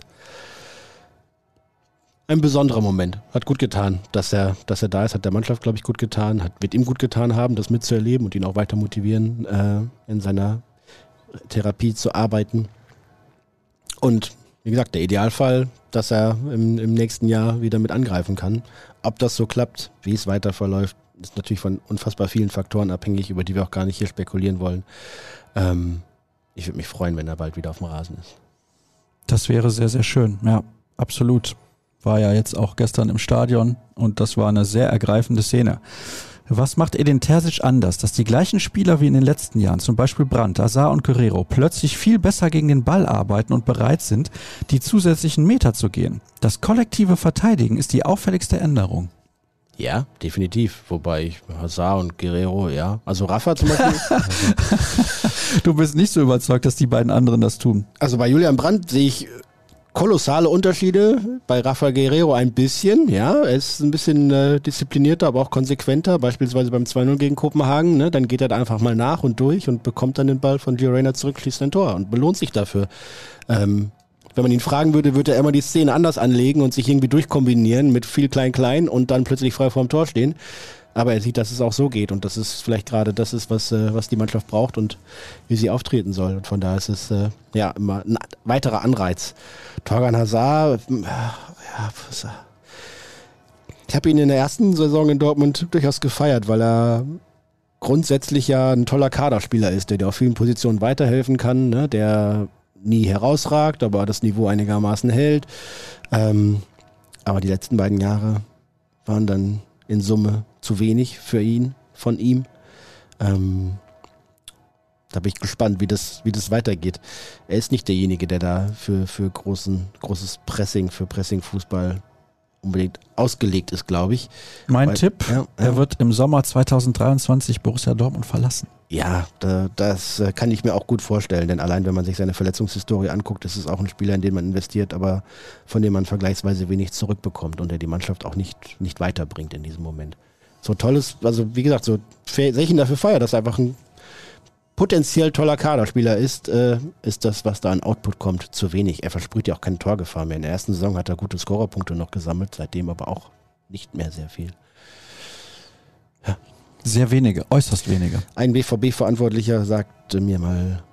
Ein besonderer Moment. Hat gut getan, dass er, dass er da ist. Hat der Mannschaft, glaube ich, gut getan. Hat, wird ihm gut getan haben, das mitzuerleben und ihn auch weiter motivieren, äh, in seiner Therapie zu arbeiten. Und wie gesagt, der Idealfall, dass er im, im nächsten Jahr wieder mit angreifen kann. Ob das so klappt, wie es weiter verläuft, ist natürlich von unfassbar vielen Faktoren abhängig, über die wir auch gar nicht hier spekulieren wollen. Ähm, ich würde mich freuen, wenn er bald wieder auf dem Rasen ist. Das wäre sehr, sehr schön. Ja, absolut. War ja jetzt auch gestern im Stadion und das war eine sehr ergreifende Szene. Was macht Edin Terzic anders, dass die gleichen Spieler wie in den letzten Jahren, zum Beispiel Brandt, Azar und Guerrero, plötzlich viel besser gegen den Ball arbeiten und bereit sind, die zusätzlichen Meter zu gehen? Das kollektive Verteidigen ist die auffälligste Änderung. Ja, definitiv. Wobei ich Hazard und Guerrero, ja. Also Rafa zum Beispiel. du bist nicht so überzeugt, dass die beiden anderen das tun. Also bei Julian Brandt sehe ich kolossale Unterschiede. Bei Rafa Guerrero ein bisschen, ja. Er ist ein bisschen äh, disziplinierter, aber auch konsequenter. Beispielsweise beim 2-0 gegen Kopenhagen, ne? Dann geht er da einfach mal nach und durch und bekommt dann den Ball von Gio zurück, schließt ein Tor und belohnt sich dafür. Ähm, wenn man ihn fragen würde, würde er immer die Szene anders anlegen und sich irgendwie durchkombinieren mit viel Klein-Klein und dann plötzlich frei vorm Tor stehen. Aber er sieht, dass es auch so geht und das ist vielleicht gerade das ist, was, äh, was die Mannschaft braucht und wie sie auftreten soll. Und von daher ist es äh, ja immer ein weiterer Anreiz. Torgan Hazard, äh, ja, was, ich habe ihn in der ersten Saison in Dortmund durchaus gefeiert, weil er grundsätzlich ja ein toller Kaderspieler ist, der dir auf vielen Positionen weiterhelfen kann, ne? der nie herausragt, aber das Niveau einigermaßen hält. Ähm, aber die letzten beiden Jahre waren dann in Summe zu wenig für ihn, von ihm. Ähm, da bin ich gespannt, wie das, wie das weitergeht. Er ist nicht derjenige, der da für, für großen, großes Pressing, für Pressing-Fußball unbedingt ausgelegt ist, glaube ich. Mein Weil, Tipp, ja, er ja. wird im Sommer 2023 Borussia Dortmund verlassen. Ja, da, das äh, kann ich mir auch gut vorstellen, denn allein wenn man sich seine Verletzungshistorie anguckt, ist es auch ein Spieler, in den man investiert, aber von dem man vergleichsweise wenig zurückbekommt und der die Mannschaft auch nicht, nicht weiterbringt in diesem Moment. So tolles, also wie gesagt, so sehe ich ihn dafür feier, dass er einfach ein potenziell toller Kaderspieler ist, äh, ist das, was da an Output kommt, zu wenig. Er versprüht ja auch keine Torgefahr mehr. In der ersten Saison hat er gute Scorerpunkte noch gesammelt, seitdem aber auch nicht mehr sehr viel. Ja. Sehr wenige, äußerst wenige. Ein BVB-Verantwortlicher sagte mir mal,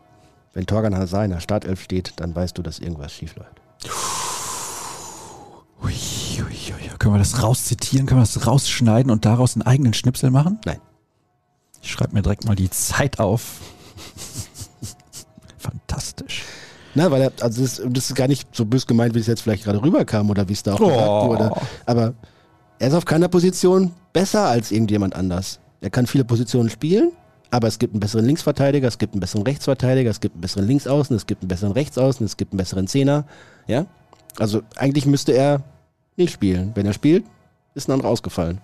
wenn Torgan Hazard in der Startelf steht, dann weißt du, dass irgendwas schief läuft. Ui, ui, ui. Können wir das rauszitieren? Können wir das rausschneiden und daraus einen eigenen Schnipsel machen? Nein. Ich schreibe mir direkt mal die Zeit auf. Fantastisch. Na, weil er, also das, das, ist gar nicht so bös gemeint, wie es jetzt vielleicht gerade rüberkam oder wie es da auch oh. gesagt wurde. Aber er ist auf keiner Position besser als irgendjemand anders. Er kann viele Positionen spielen, aber es gibt einen besseren Linksverteidiger, es gibt einen besseren Rechtsverteidiger, es gibt einen besseren Linksaußen, es gibt einen besseren Rechtsaußen, es gibt einen besseren Zehner. Ja? Also eigentlich müsste er nicht spielen. Wenn er spielt, ist ein anderer ausgefallen.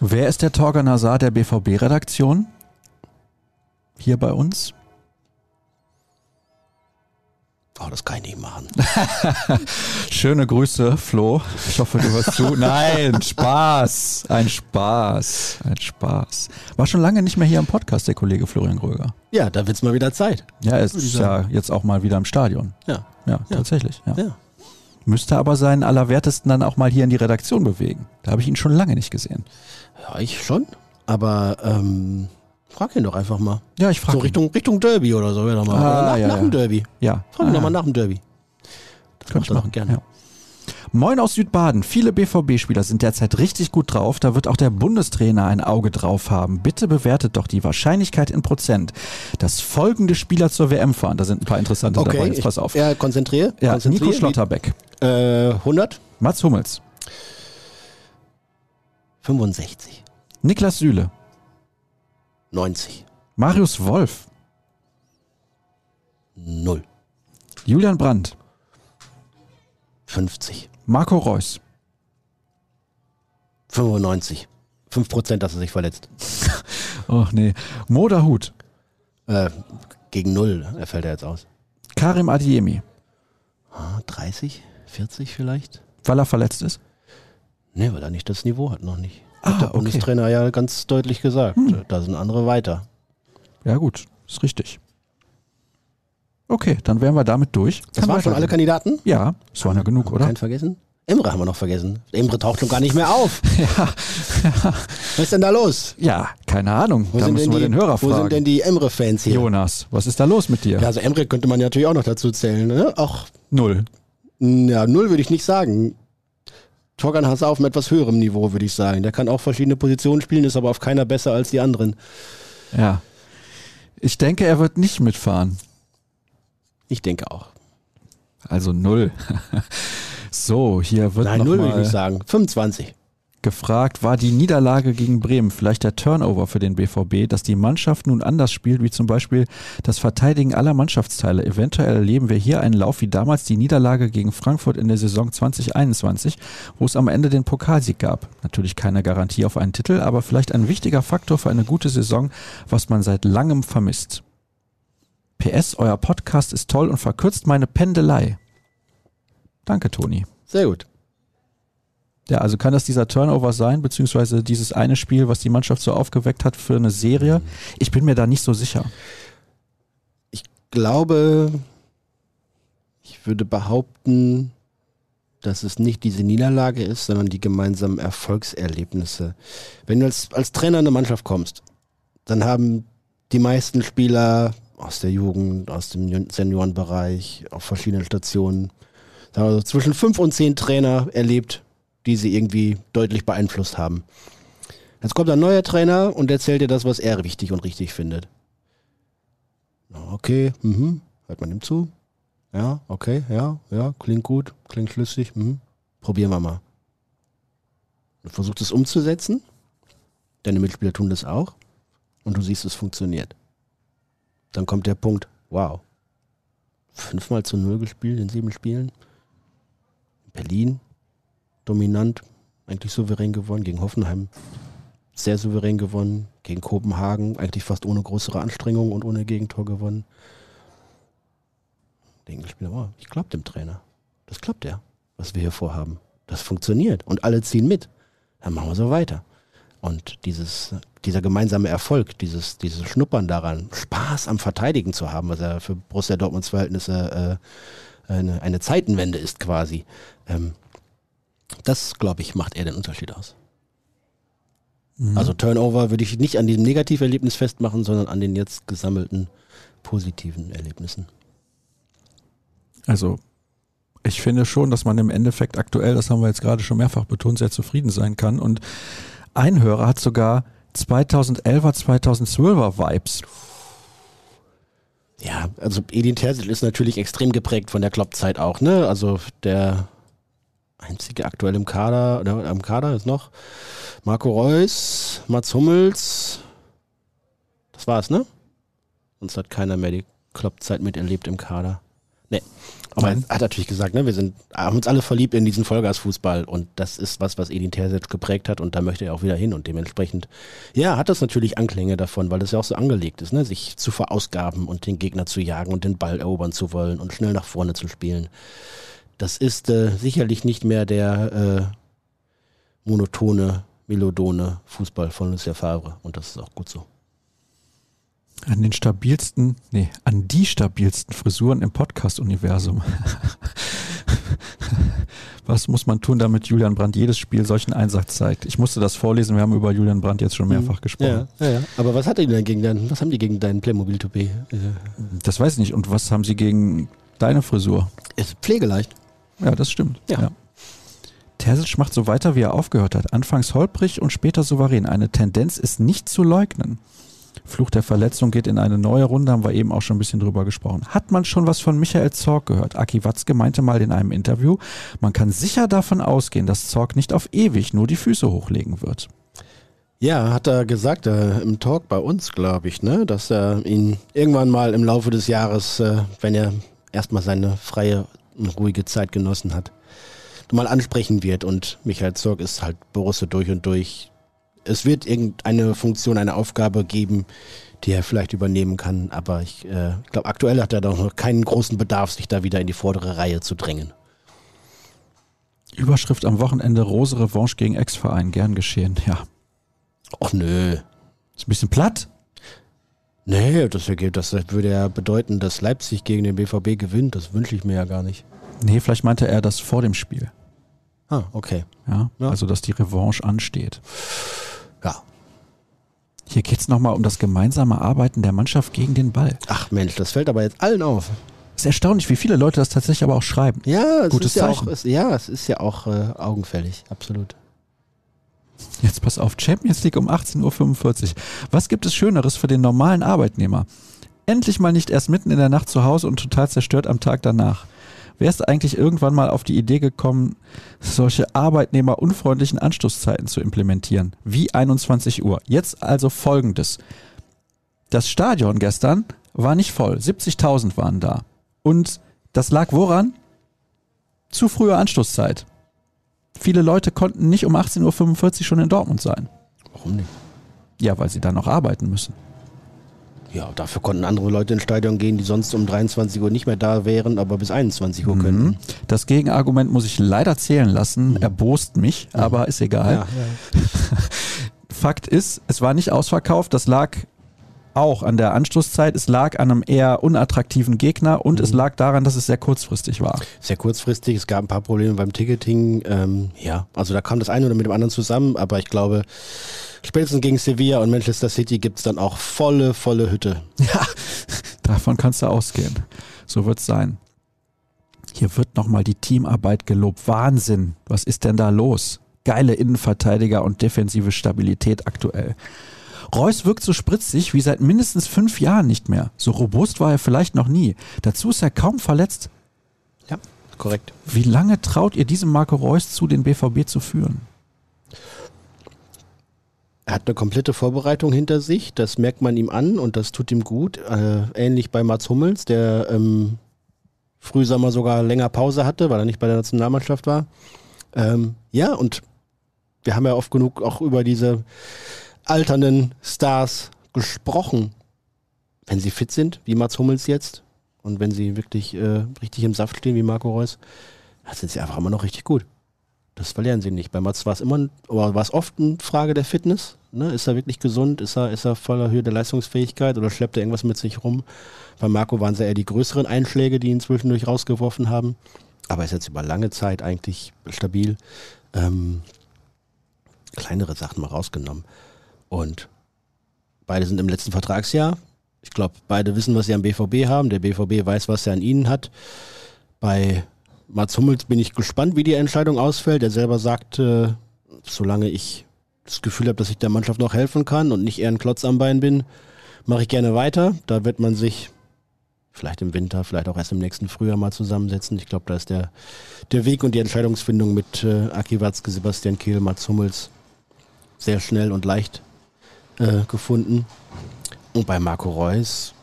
Wer ist der Torgan Hazard der BVB-Redaktion? Hier bei uns? Oh, das kann ich nicht machen. Schöne Grüße, Flo. Ich hoffe, du hörst zu. Nein, Spaß. Ein Spaß. Ein Spaß. War schon lange nicht mehr hier im Podcast, der Kollege Florian Gröger. Ja, da wird es mal wieder Zeit. Ja, es ist ja jetzt auch mal wieder im Stadion. Ja. Ja, ja. tatsächlich. Ja. ja. Müsste aber seinen Allerwertesten dann auch mal hier in die Redaktion bewegen. Da habe ich ihn schon lange nicht gesehen. Ja, ich schon. Aber ähm, Frag ihn doch einfach mal. Ja, ich frage. So Richtung, Richtung Derby oder so, mal. Ah, oder nach, ja, nach ja. dem Derby. Ja. Frag ihn ah. doch mal nach dem Derby. Das Könnte ich machen, gerne. Ja. Moin aus Südbaden. Viele BVB-Spieler sind derzeit richtig gut drauf. Da wird auch der Bundestrainer ein Auge drauf haben. Bitte bewertet doch die Wahrscheinlichkeit in Prozent, dass folgende Spieler zur WM fahren. Da sind ein paar interessante okay, dabei. Jetzt pass auf. Ja, konzentriere. Ja, konzentriere. Nico Schlotterbeck. Äh, 100. Mats Hummels. 65. Niklas Süle. 90. Marius Wolf. 0. Julian Brandt. 50. Marco Reus. 95. 5%, dass er sich verletzt. Och nee. Moderhut. Äh, gegen null er fällt er jetzt aus. Karim Adiemi. Ah, 30, 40 vielleicht? Weil er verletzt ist? Nee, weil er nicht das Niveau hat, noch nicht. Ah, hat der okay. Bundestrainer ja ganz deutlich gesagt. Da sind andere weiter. Ja gut, ist richtig. Okay, dann wären wir damit durch. Das Kann waren schon alle. Kandidaten? Ja, es waren ja genug, oder? Keinen vergessen? Emre haben wir noch vergessen. Emre taucht schon gar nicht mehr auf. Ja, Was ist denn da los? ja, keine Ahnung. Wo da sind müssen wir denn den die, Hörer Wo sind fragen. denn die Emre-Fans hier? Jonas, was ist da los mit dir? Ja, also Emre könnte man ja natürlich auch noch dazu zählen. Ne? Auch, Null. ja, null würde ich nicht sagen. Torgan Hass auf einem etwas höherem Niveau, würde ich sagen. Der kann auch verschiedene Positionen spielen, ist aber auf keiner besser als die anderen. Ja. Ich denke, er wird nicht mitfahren. Ich denke auch. Also null. so, hier wird Nein, null würde ich sagen. 25. gefragt, war die Niederlage gegen Bremen vielleicht der Turnover für den BVB, dass die Mannschaft nun anders spielt, wie zum Beispiel das Verteidigen aller Mannschaftsteile. Eventuell erleben wir hier einen Lauf wie damals die Niederlage gegen Frankfurt in der Saison 2021, wo es am Ende den Pokalsieg gab. Natürlich keine Garantie auf einen Titel, aber vielleicht ein wichtiger Faktor für eine gute Saison, was man seit langem vermisst. PS, euer Podcast ist toll und verkürzt meine Pendelei. Danke, Toni. Sehr gut. Ja, also kann das dieser Turnover sein, beziehungsweise dieses eine Spiel, was die Mannschaft so aufgeweckt hat für eine Serie? Ich bin mir da nicht so sicher. Ich glaube, ich würde behaupten, dass es nicht diese Niederlage ist, sondern die gemeinsamen Erfolgserlebnisse. Wenn du als, als Trainer in eine Mannschaft kommst, dann haben die meisten Spieler aus der Jugend, aus dem Seniorenbereich, auf verschiedenen Stationen, sagen wir so zwischen fünf und zehn Trainer erlebt, die sie irgendwie deutlich beeinflusst haben. Jetzt kommt ein neuer Trainer und erzählt dir das, was er wichtig und richtig findet. Okay, mhm. Hört man ihm zu? Ja, okay, ja, ja, klingt gut, klingt schlüssig, mhm. Probieren wir mal. Du versuchst es umzusetzen, deine Mitspieler tun das auch und du siehst, es funktioniert. Dann kommt der Punkt, wow. Fünfmal zu null gespielt in sieben Spielen. Berlin, dominant, eigentlich souverän gewonnen, gegen Hoffenheim sehr souverän gewonnen, gegen Kopenhagen eigentlich fast ohne größere Anstrengung und ohne Gegentor gewonnen. Der Engelspieler, oh, ich glaube dem Trainer. Das klappt ja, was wir hier vorhaben. Das funktioniert und alle ziehen mit. Dann machen wir so weiter. Und dieses, dieser gemeinsame Erfolg, dieses, dieses Schnuppern daran, Spaß am Verteidigen zu haben, was ja für Borussia Dortmunds Verhältnisse äh, eine, eine Zeitenwende ist quasi, ähm, das, glaube ich, macht eher den Unterschied aus. Also Turnover würde ich nicht an diesem Negativerlebnis festmachen, sondern an den jetzt gesammelten positiven Erlebnissen. Also, ich finde schon, dass man im Endeffekt aktuell, das haben wir jetzt gerade schon mehrfach betont, sehr zufrieden sein kann. Und ein Hörer hat sogar 2011er, 2012er Vibes. Ja, also Edin Terzic ist natürlich extrem geprägt von der Klopp-Zeit auch, ne? Also der einzige aktuell im Kader, oder am Kader ist noch Marco Reus, Mats Hummels. Das war's, ne? Sonst hat keiner mehr die Klopp-Zeit miterlebt im Kader. Nee. Aber er hat natürlich gesagt, ne, wir sind, haben uns alle verliebt in diesen Vollgasfußball und das ist was, was Edin Terzic geprägt hat und da möchte er auch wieder hin und dementsprechend, ja, hat das natürlich Anklänge davon, weil das ja auch so angelegt ist, ne, sich zu verausgaben und den Gegner zu jagen und den Ball erobern zu wollen und schnell nach vorne zu spielen. Das ist äh, sicherlich nicht mehr der äh, monotone, melodone Fußball von Lucien Favre und das ist auch gut so. An den stabilsten, nee, an die stabilsten Frisuren im Podcast-Universum. Was muss man tun, damit Julian Brandt jedes Spiel solchen Einsatz zeigt? Ich musste das vorlesen, wir haben über Julian Brandt jetzt schon mehrfach gesprochen. Ja, ja, ja. Aber was hat er denn gegen deinen, was haben die gegen deinen Playmobil-Toupet? Äh, Das weiß ich nicht. Und was haben sie gegen deine Frisur? ist pflegeleicht. Ja, das stimmt. Ja. Terzic macht so weiter, wie er aufgehört hat. Anfangs holprig und später souverän. Eine Tendenz ist nicht zu leugnen. Fluch der Verletzung geht in eine neue Runde, haben wir eben auch schon ein bisschen drüber gesprochen. Hat man schon was von Michael Zorg gehört? Aki Watzke meinte mal in einem Interview, man kann sicher davon ausgehen, dass Zorg nicht auf ewig nur die Füße hochlegen wird. Ja, hat er gesagt äh, im Talk bei uns, glaube ich, ne, dass er ihn irgendwann mal im Laufe des Jahres, äh, wenn er erstmal seine freie und ruhige Zeit genossen hat, mal ansprechen wird. Und Michael Zorg ist halt Borusse durch und durch. Es wird irgendeine Funktion, eine Aufgabe geben, die er vielleicht übernehmen kann. Aber ich äh, glaube, aktuell hat er doch noch keinen großen Bedarf, sich da wieder in die vordere Reihe zu drängen. Überschrift am Wochenende Rose Revanche gegen Ex-Verein. Gern geschehen, ja. Och nö. Ist ein bisschen platt. Nee, das, das würde ja bedeuten, dass Leipzig gegen den BVB gewinnt. Das wünsche ich mir ja gar nicht. Nee, vielleicht meinte er das vor dem Spiel. Ah, okay. Ja, ja. also dass die Revanche ansteht. Ja. Hier geht es nochmal um das gemeinsame Arbeiten der Mannschaft gegen den Ball. Ach Mensch, das fällt aber jetzt allen auf. Ist erstaunlich, wie viele Leute das tatsächlich aber auch schreiben. Ja, es Gutes ist ja Zeichen. auch, es, ja, es ist ja auch äh, augenfällig, absolut. Jetzt pass auf, Champions League um 18.45 Uhr. Was gibt es Schöneres für den normalen Arbeitnehmer? Endlich mal nicht erst mitten in der Nacht zu Hause und total zerstört am Tag danach. Wer ist eigentlich irgendwann mal auf die Idee gekommen, solche arbeitnehmerunfreundlichen Anstoßzeiten zu implementieren? Wie 21 Uhr. Jetzt also folgendes. Das Stadion gestern war nicht voll. 70.000 waren da. Und das lag woran? Zu früher Anstoßzeit. Viele Leute konnten nicht um 18.45 Uhr schon in Dortmund sein. Warum nicht? Ja, weil sie dann noch arbeiten müssen. Ja, dafür konnten andere Leute ins Stadion gehen, die sonst um 23 Uhr nicht mehr da wären, aber bis 21 Uhr. Mhm. Das Gegenargument muss ich leider zählen lassen. Erbost mich, aber ist egal. Ja, ja. Fakt ist, es war nicht ausverkauft. Das lag auch an der Anstoßzeit. Es lag an einem eher unattraktiven Gegner und es lag daran, dass es sehr kurzfristig war. Sehr kurzfristig, es gab ein paar Probleme beim Ticketing. Ähm, ja, also da kam das eine oder mit dem anderen zusammen, aber ich glaube, spätestens gegen Sevilla und Manchester City gibt es dann auch volle, volle Hütte. Ja, davon kannst du ausgehen. So wird es sein. Hier wird nochmal die Teamarbeit gelobt. Wahnsinn. Was ist denn da los? Geile Innenverteidiger und defensive Stabilität aktuell. Reus wirkt so spritzig wie seit mindestens fünf Jahren nicht mehr. So robust war er vielleicht noch nie. Dazu ist er kaum verletzt. Ja, korrekt. Wie lange traut ihr diesem Marco Reus zu, den BVB zu führen? Er hat eine komplette Vorbereitung hinter sich, das merkt man ihm an und das tut ihm gut. Äh, ähnlich bei Mats Hummels, der ähm, Frühsommer sogar länger Pause hatte, weil er nicht bei der Nationalmannschaft war. Ähm, ja, und wir haben ja oft genug auch über diese alternden Stars gesprochen. Wenn sie fit sind, wie Mats Hummels jetzt, und wenn sie wirklich äh, richtig im Saft stehen, wie Marco Reus, dann sind sie einfach immer noch richtig gut. Das verlieren sie nicht. Bei Mats war es immer, war es oft eine Frage der Fitness. Ne? Ist er wirklich gesund? Ist er, ist er voller Höhe der Leistungsfähigkeit oder schleppt er irgendwas mit sich rum? Bei Marco waren es eher die größeren Einschläge, die ihn zwischendurch rausgeworfen haben. Aber er ist jetzt über lange Zeit eigentlich stabil. Ähm, kleinere Sachen mal rausgenommen. Und beide sind im letzten Vertragsjahr. Ich glaube, beide wissen, was sie am BVB haben. Der BVB weiß, was er an ihnen hat. Bei Mats Hummels bin ich gespannt, wie die Entscheidung ausfällt. Er selber sagt, äh, solange ich das Gefühl habe, dass ich der Mannschaft noch helfen kann und nicht eher ein Klotz am Bein bin, mache ich gerne weiter. Da wird man sich vielleicht im Winter, vielleicht auch erst im nächsten Frühjahr mal zusammensetzen. Ich glaube, da ist der, der Weg und die Entscheidungsfindung mit äh, Aki Watzke, Sebastian Kehl, Mats Hummels sehr schnell und leicht äh, gefunden. Und bei Marco Reus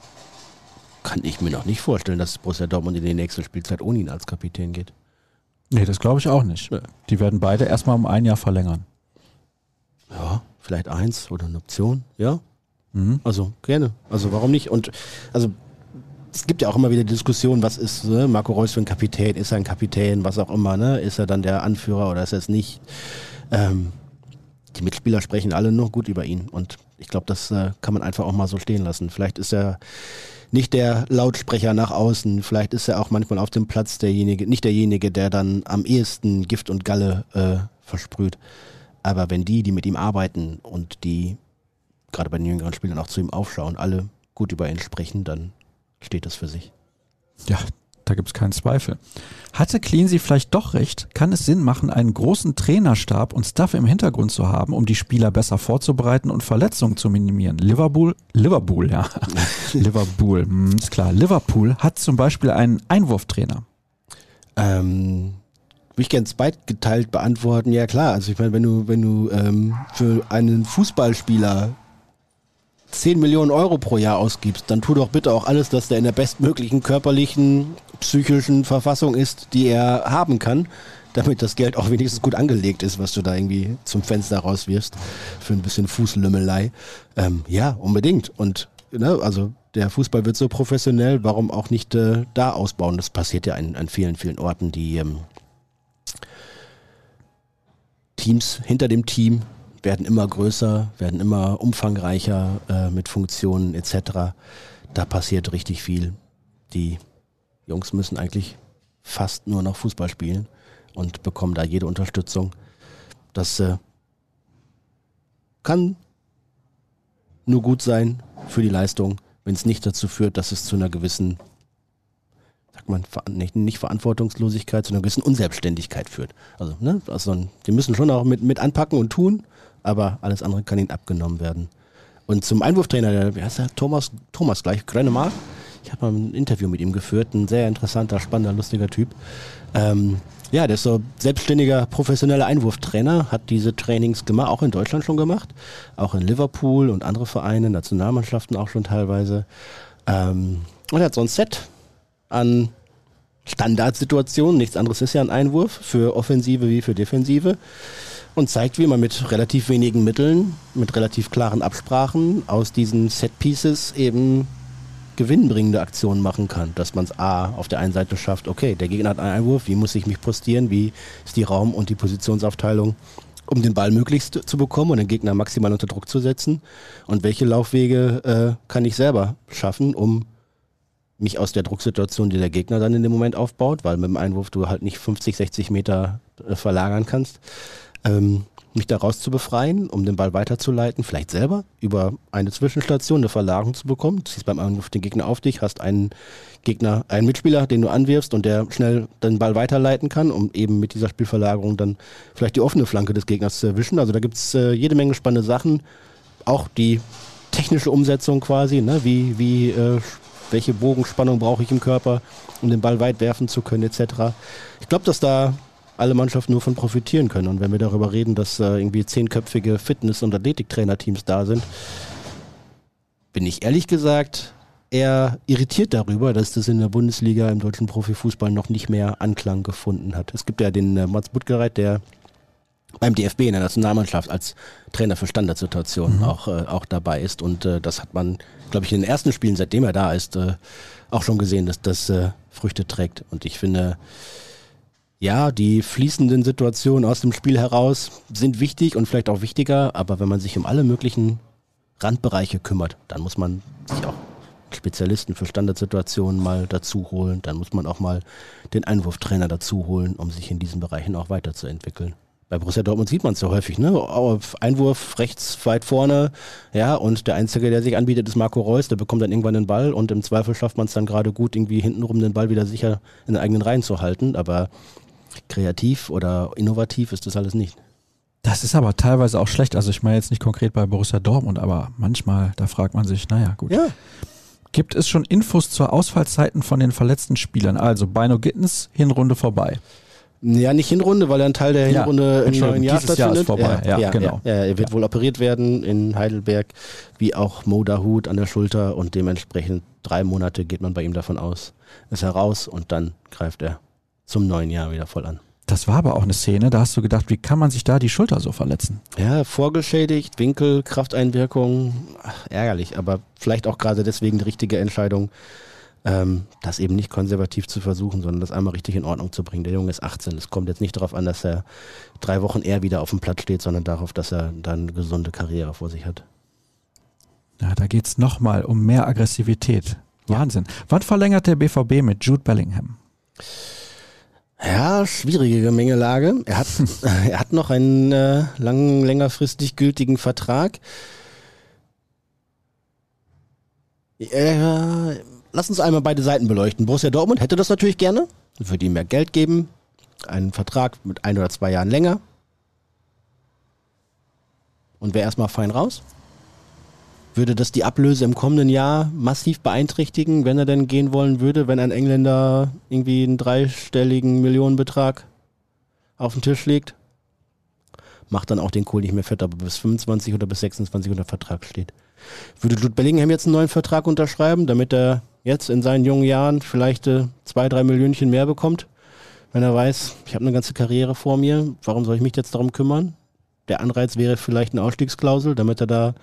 kann ich mir noch nicht vorstellen, dass Borussia Dortmund in die nächste Spielzeit ohne ihn als Kapitän geht. Nee, das glaube ich auch nicht. Die werden beide erstmal um ein Jahr verlängern. Ja, vielleicht eins oder eine Option, ja. Mhm. Also gerne. Also warum nicht? Und also es gibt ja auch immer wieder Diskussionen, was ist ne? Marco Reus für ein Kapitän? Ist er ein Kapitän? Was auch immer, ne? Ist er dann der Anführer oder ist er es nicht? Ähm, die Mitspieler sprechen alle nur gut über ihn und ich glaube, das äh, kann man einfach auch mal so stehen lassen. Vielleicht ist er nicht der Lautsprecher nach außen, vielleicht ist er auch manchmal auf dem Platz derjenige, nicht derjenige, der dann am ehesten Gift und Galle äh, versprüht. Aber wenn die, die mit ihm arbeiten und die gerade bei den jüngeren Spielern auch zu ihm aufschauen, alle gut über ihn sprechen, dann steht das für sich. Ja, da gibt es keinen Zweifel. Hatte Cleansey vielleicht doch recht? Kann es Sinn machen, einen großen Trainerstab und Stuff im Hintergrund zu haben, um die Spieler besser vorzubereiten und Verletzungen zu minimieren? Liverpool, Liverpool, ja. Liverpool, hm, ist klar. Liverpool hat zum Beispiel einen Einwurftrainer. Ähm, würde ich gerne zweitgeteilt beantworten. Ja klar, also ich meine, wenn du, wenn du ähm, für einen Fußballspieler 10 Millionen Euro pro Jahr ausgibst, dann tu doch bitte auch alles, dass der in der bestmöglichen körperlichen, psychischen Verfassung ist, die er haben kann. damit das Geld auch wenigstens gut angelegt ist, was du da irgendwie zum Fenster rauswirfst für ein bisschen Fußlümmelei. Ähm, ja, unbedingt. Und ne, also der Fußball wird so professionell, warum auch nicht äh, da ausbauen? Das passiert ja an, an vielen, vielen Orten, die ähm, Teams hinter dem Team werden immer größer, werden immer umfangreicher äh, mit Funktionen etc. Da passiert richtig viel. Die Jungs müssen eigentlich fast nur noch Fußball spielen und bekommen da jede Unterstützung. Das äh, kann nur gut sein für die Leistung, wenn es nicht dazu führt, dass es zu einer gewissen, sagt man, nicht, nicht Verantwortungslosigkeit, zu einer gewissen Unselbstständigkeit führt. Also, ne, also die müssen schon auch mit, mit anpacken und tun, aber alles andere kann ihnen abgenommen werden. Und zum Einwurftrainer, der, wie heißt der? Thomas, Thomas gleich, Grenemar. Ich habe mal ein Interview mit ihm geführt, ein sehr interessanter, spannender, lustiger Typ. Ähm, ja, der ist so selbstständiger, professioneller Einwurftrainer, hat diese Trainings gemacht, auch in Deutschland schon gemacht, auch in Liverpool und andere Vereine, Nationalmannschaften auch schon teilweise. Ähm, und er hat so ein Set an Standardsituationen, nichts anderes ist ja ein Einwurf für Offensive wie für Defensive und zeigt, wie man mit relativ wenigen Mitteln, mit relativ klaren Absprachen aus diesen Set Pieces eben gewinnbringende Aktionen machen kann. Dass man es A auf der einen Seite schafft, okay, der Gegner hat einen Einwurf, wie muss ich mich postieren, wie ist die Raum- und die Positionsaufteilung, um den Ball möglichst zu bekommen und den Gegner maximal unter Druck zu setzen. Und welche Laufwege äh, kann ich selber schaffen, um mich aus der Drucksituation, die der Gegner dann in dem Moment aufbaut, weil mit dem Einwurf du halt nicht 50, 60 Meter äh, verlagern kannst, ähm, mich daraus zu befreien, um den Ball weiterzuleiten, vielleicht selber über eine Zwischenstation eine Verlagerung zu bekommen. Du ziehst beim Angriff den Gegner auf dich, hast einen Gegner, einen Mitspieler, den du anwirfst und der schnell den Ball weiterleiten kann, um eben mit dieser Spielverlagerung dann vielleicht die offene Flanke des Gegners zu erwischen. Also da gibt's äh, jede Menge spannende Sachen. Auch die technische Umsetzung quasi, ne? wie, wie äh, welche Bogenspannung brauche ich im Körper, um den Ball weit werfen zu können, etc. Ich glaube, dass da alle Mannschaften nur von profitieren können. Und wenn wir darüber reden, dass äh, irgendwie zehnköpfige Fitness- und Athletiktrainerteams da sind, bin ich ehrlich gesagt eher irritiert darüber, dass das in der Bundesliga im deutschen Profifußball noch nicht mehr Anklang gefunden hat. Es gibt ja den äh, Mats Buttgereit, der beim DFB in der Nationalmannschaft als Trainer für Standardsituationen mhm. auch, äh, auch dabei ist. Und äh, das hat man, glaube ich, in den ersten Spielen, seitdem er da ist, äh, auch schon gesehen, dass das äh, Früchte trägt. Und ich finde, ja, die fließenden Situationen aus dem Spiel heraus sind wichtig und vielleicht auch wichtiger, aber wenn man sich um alle möglichen Randbereiche kümmert, dann muss man sich auch Spezialisten für Standardsituationen mal dazu holen, dann muss man auch mal den Einwurftrainer dazu holen, um sich in diesen Bereichen auch weiterzuentwickeln. Bei Borussia Dortmund sieht man es ja häufig, ne? Einwurf rechts weit vorne, ja, und der Einzige, der sich anbietet, ist Marco Reus, der bekommt dann irgendwann den Ball und im Zweifel schafft man es dann gerade gut, irgendwie hintenrum den Ball wieder sicher in den eigenen Reihen zu halten, aber kreativ oder innovativ ist das alles nicht. Das ist aber teilweise auch schlecht. Also ich meine jetzt nicht konkret bei Borussia Dortmund, aber manchmal, da fragt man sich, naja, gut. Ja. Gibt es schon Infos zur Ausfallzeiten von den verletzten Spielern? Also Bino Gittens, Hinrunde vorbei. Ja, nicht Hinrunde, weil er ein Teil der Hinrunde ja, im neuen Jahr stattfindet. Jahr ist vorbei. Ja, ja, ja genau. Ja, er wird wohl operiert werden in Heidelberg, wie auch Mo Dahut an der Schulter und dementsprechend drei Monate geht man bei ihm davon aus, ist er raus und dann greift er zum neuen Jahr wieder voll an. Das war aber auch eine Szene, da hast du gedacht, wie kann man sich da die Schulter so verletzen? Ja, vorgeschädigt, Winkel, Krafteinwirkung, ach, ärgerlich, aber vielleicht auch gerade deswegen die richtige Entscheidung, ähm, das eben nicht konservativ zu versuchen, sondern das einmal richtig in Ordnung zu bringen. Der Junge ist 18. Es kommt jetzt nicht darauf an, dass er drei Wochen eher wieder auf dem Platz steht, sondern darauf, dass er dann eine gesunde Karriere vor sich hat. Ja, da geht es nochmal um mehr Aggressivität. Wahnsinn. Ja. Wann verlängert der BVB mit Jude Bellingham? Ja, schwierige Gemengelage. Er hat, er hat noch einen äh, lang, längerfristig gültigen Vertrag. Äh, lass uns einmal beide Seiten beleuchten. Borussia Dortmund hätte das natürlich gerne, würde ihm mehr Geld geben, einen Vertrag mit ein oder zwei Jahren länger und wäre erstmal fein raus. Würde das die Ablöse im kommenden Jahr massiv beeinträchtigen, wenn er denn gehen wollen würde, wenn ein Engländer irgendwie einen dreistelligen Millionenbetrag auf den Tisch legt? Macht dann auch den Kohl nicht mehr fett, aber bis 25 oder bis 26 unter Vertrag steht. Würde Jude Bellingham jetzt einen neuen Vertrag unterschreiben, damit er jetzt in seinen jungen Jahren vielleicht äh, zwei, drei Millionchen mehr bekommt? wenn er weiß, ich habe eine ganze Karriere vor mir, warum soll ich mich jetzt darum kümmern? Der Anreiz wäre vielleicht eine Ausstiegsklausel, damit er da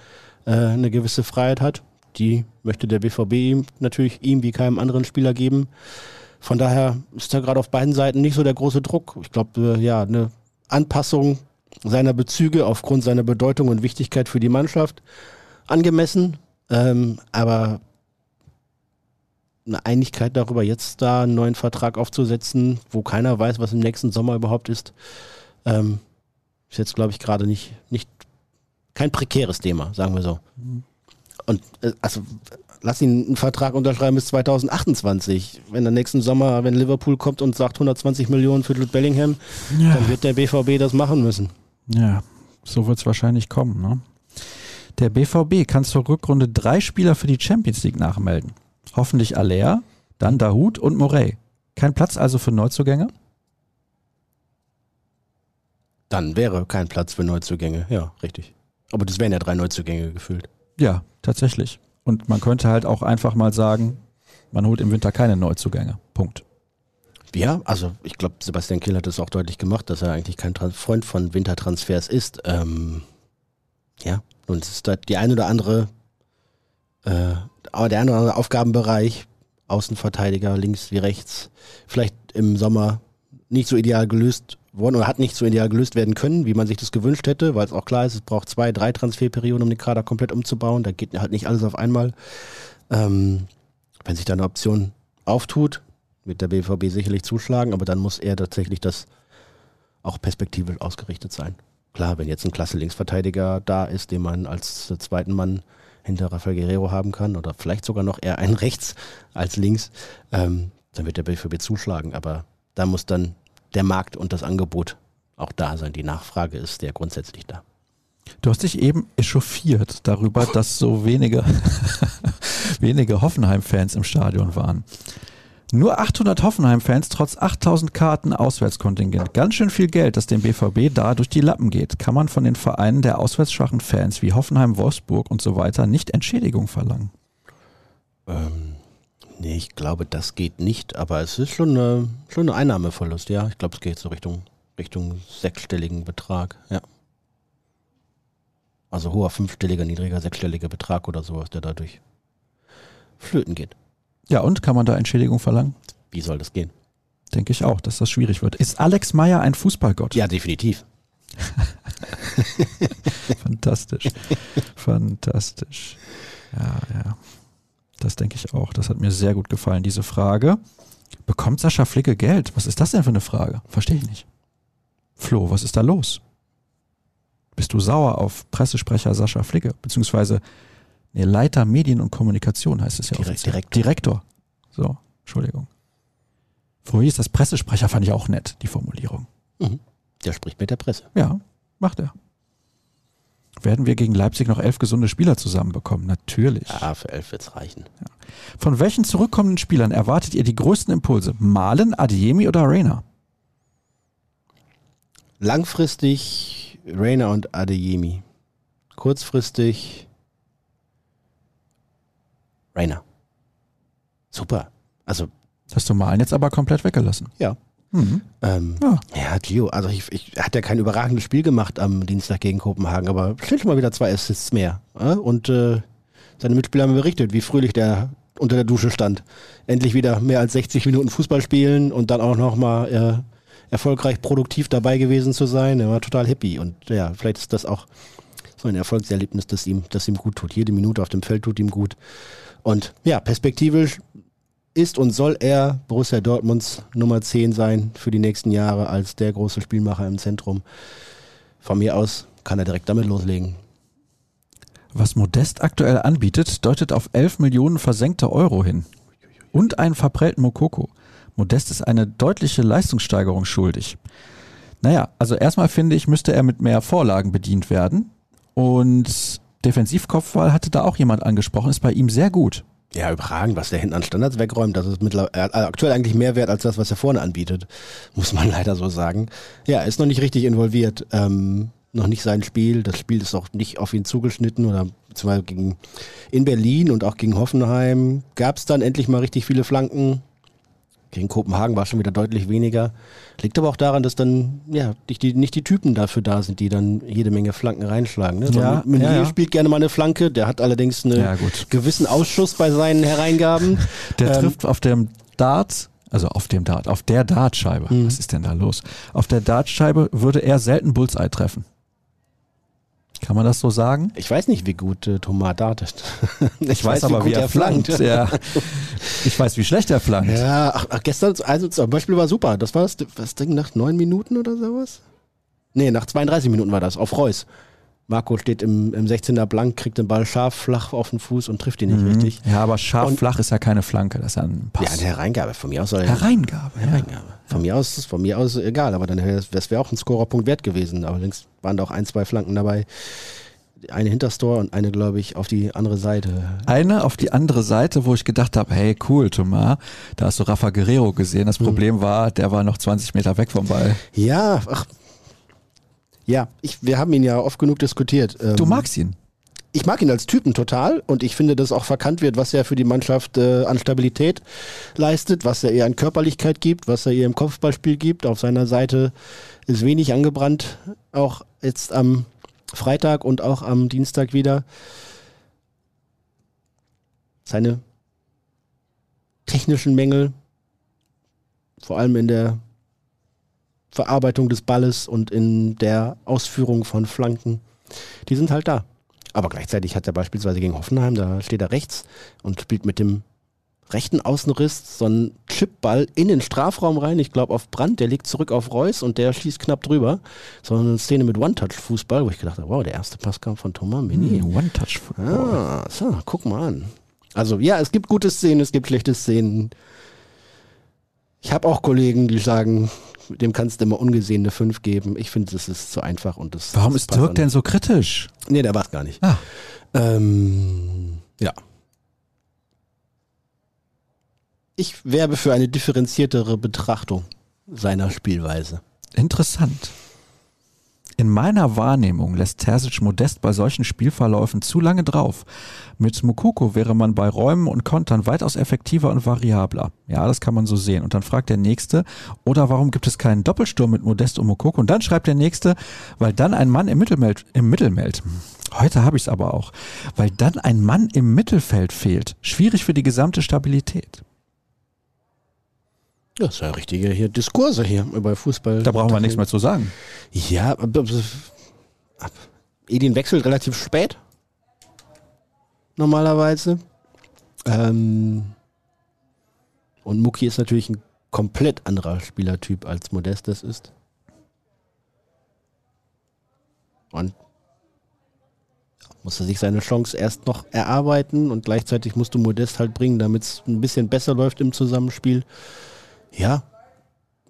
äh, eine gewisse Freiheit hat. Die möchte der BVB ihm natürlich ihm wie keinem anderen Spieler geben. Von daher ist da gerade auf beiden Seiten nicht so der große Druck. Ich glaube, äh, ja, eine Anpassung seiner Bezüge aufgrund seiner Bedeutung und Wichtigkeit für die Mannschaft angemessen. Ähm, aber eine Einigkeit darüber, jetzt da einen neuen Vertrag aufzusetzen, wo keiner weiß, was im nächsten Sommer überhaupt ist, ähm, ist jetzt, glaube ich, gerade nicht, nicht kein prekäres Thema, sagen wir so. Und äh, also lass ihn einen Vertrag unterschreiben bis 2028. Wenn der nächsten Sommer, wenn Liverpool kommt und sagt 120 Millionen für Jude Bellingham, ja. dann wird der BVB das machen müssen. Ja, so wird es wahrscheinlich kommen. Ne? Der BVB kann zur Rückrunde drei Spieler für die Champions League nachmelden. Hoffentlich Aller, dann Dahut und Morey. Kein Platz also für Neuzugänge? Dann wäre kein Platz für Neuzugänge, ja, richtig. Aber das wären ja drei Neuzugänge gefühlt. Ja, tatsächlich. Und man könnte halt auch einfach mal sagen, man holt im Winter keine Neuzugänge. Punkt. Ja, also ich glaube, Sebastian Kiel hat es auch deutlich gemacht, dass er eigentlich kein Freund von Wintertransfers ist. Ähm, ja, und es ist da die ein oder andere, äh, aber der ein oder andere Aufgabenbereich, Außenverteidiger, links wie rechts, vielleicht im Sommer nicht so ideal gelöst worden oder hat nicht so ideal gelöst werden können, wie man sich das gewünscht hätte, weil es auch klar ist, es braucht zwei, drei Transferperioden, um den Kader komplett umzubauen. Da geht halt nicht alles auf einmal. Ähm, wenn sich da eine Option auftut, wird der BVB sicherlich zuschlagen, aber dann muss er tatsächlich das auch perspektivisch ausgerichtet sein. Klar, wenn jetzt ein klasse Linksverteidiger da ist, den man als zweiten Mann hinter Rafael Guerrero haben kann oder vielleicht sogar noch eher einen rechts als links, ähm, dann wird der BVB zuschlagen. Aber da muss dann der Markt und das Angebot auch da sein. Die Nachfrage ist ja grundsätzlich da. Du hast dich eben echauffiert darüber, dass so wenige, wenige Hoffenheim-Fans im Stadion waren. Nur 800 Hoffenheim-Fans trotz 8000 Karten Auswärtskontingent. Ganz schön viel Geld, das dem BVB da durch die Lappen geht. Kann man von den Vereinen der auswärtsschwachen Fans wie Hoffenheim, Wolfsburg und so weiter nicht Entschädigung verlangen? Ähm, nee, ich glaube, das geht nicht. Aber es ist schon, eine, schon ein Einnahmeverlust, ja. Ich glaube, es geht so Richtung, Richtung sechsstelligen Betrag, ja. Also hoher fünfstelliger, niedriger sechsstelliger Betrag oder sowas, der dadurch flöten geht. Ja, und kann man da Entschädigung verlangen? Wie soll das gehen? Denke ich auch, dass das schwierig wird. Ist Alex Meyer ein Fußballgott? Ja, definitiv. Fantastisch. Fantastisch. Ja, ja. Das denke ich auch. Das hat mir sehr gut gefallen, diese Frage. Bekommt Sascha Flicke Geld? Was ist das denn für eine Frage? Verstehe ich nicht. Flo, was ist da los? Bist du sauer auf Pressesprecher Sascha Flicke? Beziehungsweise Nee, Leiter Medien und Kommunikation heißt es ja Direkt, Direktor. Direktor. So, Entschuldigung. Früher hieß das Pressesprecher, fand ich auch nett, die Formulierung. Mhm. Der spricht mit der Presse. Ja, macht er. Werden wir gegen Leipzig noch elf gesunde Spieler zusammenbekommen? Natürlich. Ja, für elf wird es reichen. Ja. Von welchen zurückkommenden Spielern erwartet ihr die größten Impulse? Malen, Adiemi oder Rainer? Langfristig Rainer und Adeyemi. Kurzfristig Rainer. Super. Also. Hast du Malen jetzt aber komplett weggelassen? Ja. Mhm. Ähm, ja. ja, Gio, also ich, ich hat ja kein überragendes Spiel gemacht am Dienstag gegen Kopenhagen, aber schon mal wieder zwei Assists mehr. Ja? Und äh, seine Mitspieler haben berichtet, wie fröhlich der unter der Dusche stand. Endlich wieder mehr als 60 Minuten Fußball spielen und dann auch nochmal äh, erfolgreich produktiv dabei gewesen zu sein. Er war total happy und ja, vielleicht ist das auch so ein Erfolgserlebnis, das ihm, das ihm gut tut. Jede Minute auf dem Feld tut ihm gut. Und ja, perspektivisch ist und soll er Borussia Dortmunds Nummer 10 sein für die nächsten Jahre als der große Spielmacher im Zentrum. Von mir aus kann er direkt damit loslegen. Was Modest aktuell anbietet, deutet auf 11 Millionen versenkte Euro hin. Und einen verprellten Mokoko. Modest ist eine deutliche Leistungssteigerung schuldig. Naja, also erstmal finde ich, müsste er mit mehr Vorlagen bedient werden. Und Defensivkopfball hatte da auch jemand angesprochen, ist bei ihm sehr gut. Ja, überragend, was der hinten an Standards wegräumt. Das ist mittlerweile äh, aktuell eigentlich mehr wert als das, was er vorne anbietet. Muss man leider so sagen. Ja, er ist noch nicht richtig involviert. Ähm, noch nicht sein Spiel. Das Spiel ist auch nicht auf ihn zugeschnitten oder Beispiel gegen, in Berlin und auch gegen Hoffenheim gab es dann endlich mal richtig viele Flanken. Gegen Kopenhagen war schon wieder deutlich weniger. Liegt aber auch daran, dass dann ja nicht die, nicht die Typen dafür da sind, die dann jede Menge Flanken reinschlagen. Ne? Ja, Meunier ja, spielt gerne mal eine Flanke, der hat allerdings einen Ja, gewissen Ausschuss bei seinen Hereingaben. Der Ähm, trifft auf dem Dart, also auf dem Dart, auf der Dartscheibe. Mhm. Was ist denn da los? Auf der Dartscheibe würde er selten Bullseye treffen. Kann man das so sagen? Ich weiß nicht, wie gut äh, Thomas dartet. ich, Ja. Ich weiß, wie schlecht er flankt. Ja, ach, ach, gestern, also zum Beispiel war super. Das war das, das Ding nach neun Minuten oder sowas? Nee, nach 32 Minuten war das, auf Reus. Marco steht im, im 16er blank, kriegt den Ball scharf, flach auf den Fuß und trifft ihn nicht richtig. Ja, aber scharf Und- flach ist ja keine Flanke, das ist ja ein Ja, Pass. eine Hereingabe. Von mir aus soll er. Hereingabe. Ja. Hereingabe. Von mir aus, von mir aus egal, aber dann wäre das wäre auch ein Scorerpunkt wert gewesen. Allerdings waren da auch ein, zwei Flanken dabei. Eine hinter Tor und eine, glaube ich, auf die andere Seite. Eine auf die andere Seite, wo ich gedacht habe, hey, cool, Thomas, da hast du Rafa Guerrero gesehen. Mhm. Das Problem war, der war noch 20 Meter weg vom Ball. Ja, ach. Ja, ich, wir haben ihn ja oft genug diskutiert. Ähm, Du magst ihn. ich mag ihn als Typen total und ich finde, dass auch verkannt wird, was er für die Mannschaft äh, an Stabilität leistet, was er ihr an Körperlichkeit gibt, was er ihr im Kopfballspiel gibt. Auf seiner Seite ist wenig angebrannt, auch jetzt am Freitag und auch am Dienstag wieder. Seine technischen Mängel, vor allem in der Verarbeitung des Balles und in der Ausführung von Flanken, die sind halt da. Aber gleichzeitig hat er beispielsweise gegen Hoffenheim, da steht er rechts und spielt mit dem rechten Außenriss so einen Chipball in den Strafraum rein. Ich glaube auf Brandt, der legt zurück auf Reus und der schießt knapp drüber. So eine Szene mit One-Touch-Fußball, wo ich gedacht habe, wow, der erste Pass kam von Thomas Mini. Hm, One-Touch-Football. Ah, so, guck mal an. Also ja, es gibt gute Szenen, es gibt schlechte Szenen. Ich habe auch Kollegen, die sagen, dem kannst du immer ungesehen eine 5 geben. Ich finde, das ist zu einfach und das Warum das ist Dirk denn so kritisch? Nee, der war es gar nicht. Ah. Ähm, ja. Ich werbe für eine differenziertere Betrachtung seiner Spielweise. Interessant. In meiner Wahrnehmung lässt Terzic Modest bei solchen Spielverläufen zu lange drauf. Mit Mukoko wäre man bei Räumen und Kontern weitaus effektiver und variabler. Ja, das kann man so sehen. Und dann fragt der Nächste, oder warum gibt es keinen Doppelsturm mit Modest und Mukoko? Und dann schreibt der Nächste, weil dann ein Mann im Mittelfeld, im Mittelfeld, heute habe ich es aber auch, weil dann ein Mann im Mittelfeld fehlt. Schwierig für die gesamte Stabilität. Das ist ja richtige hier Diskurse hier über Fußball. Da brauchen wir nichts mehr zu sagen. Ja, ab- Edin wechselt relativ spät. Normalerweise. Ähm, und Muki ist natürlich ein komplett anderer Spielertyp als Modest das ist. Und musste sich seine Chance erst noch erarbeiten und gleichzeitig musst du Modest halt bringen, damit es ein bisschen besser läuft im Zusammenspiel. Ja,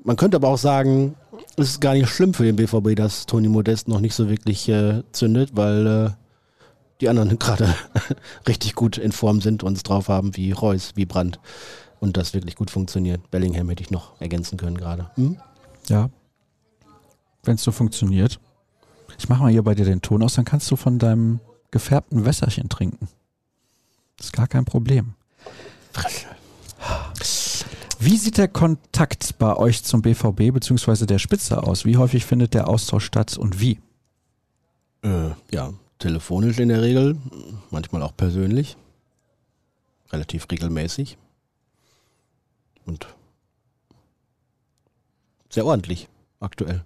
man könnte aber auch sagen, es ist gar nicht schlimm für den BVB, dass Toni Modest noch nicht so wirklich äh, zündet, weil äh, die anderen gerade richtig gut in Form sind und es drauf haben, wie Reus, wie Brandt. Und das wirklich gut funktioniert. Bellingham hätte ich noch ergänzen können gerade. Hm? Ja. Wenn es so funktioniert. Ich mache mal hier bei dir den Ton aus, dann kannst du von deinem gefärbten Wässerchen trinken. Das ist gar kein Problem. Frisch. Wie sieht der Kontakt bei euch zum BVB bzw. der Spitze aus? Wie häufig findet der Austausch statt und wie? Äh, ja, telefonisch in der Regel, manchmal auch persönlich. Relativ regelmäßig. Und sehr ordentlich aktuell.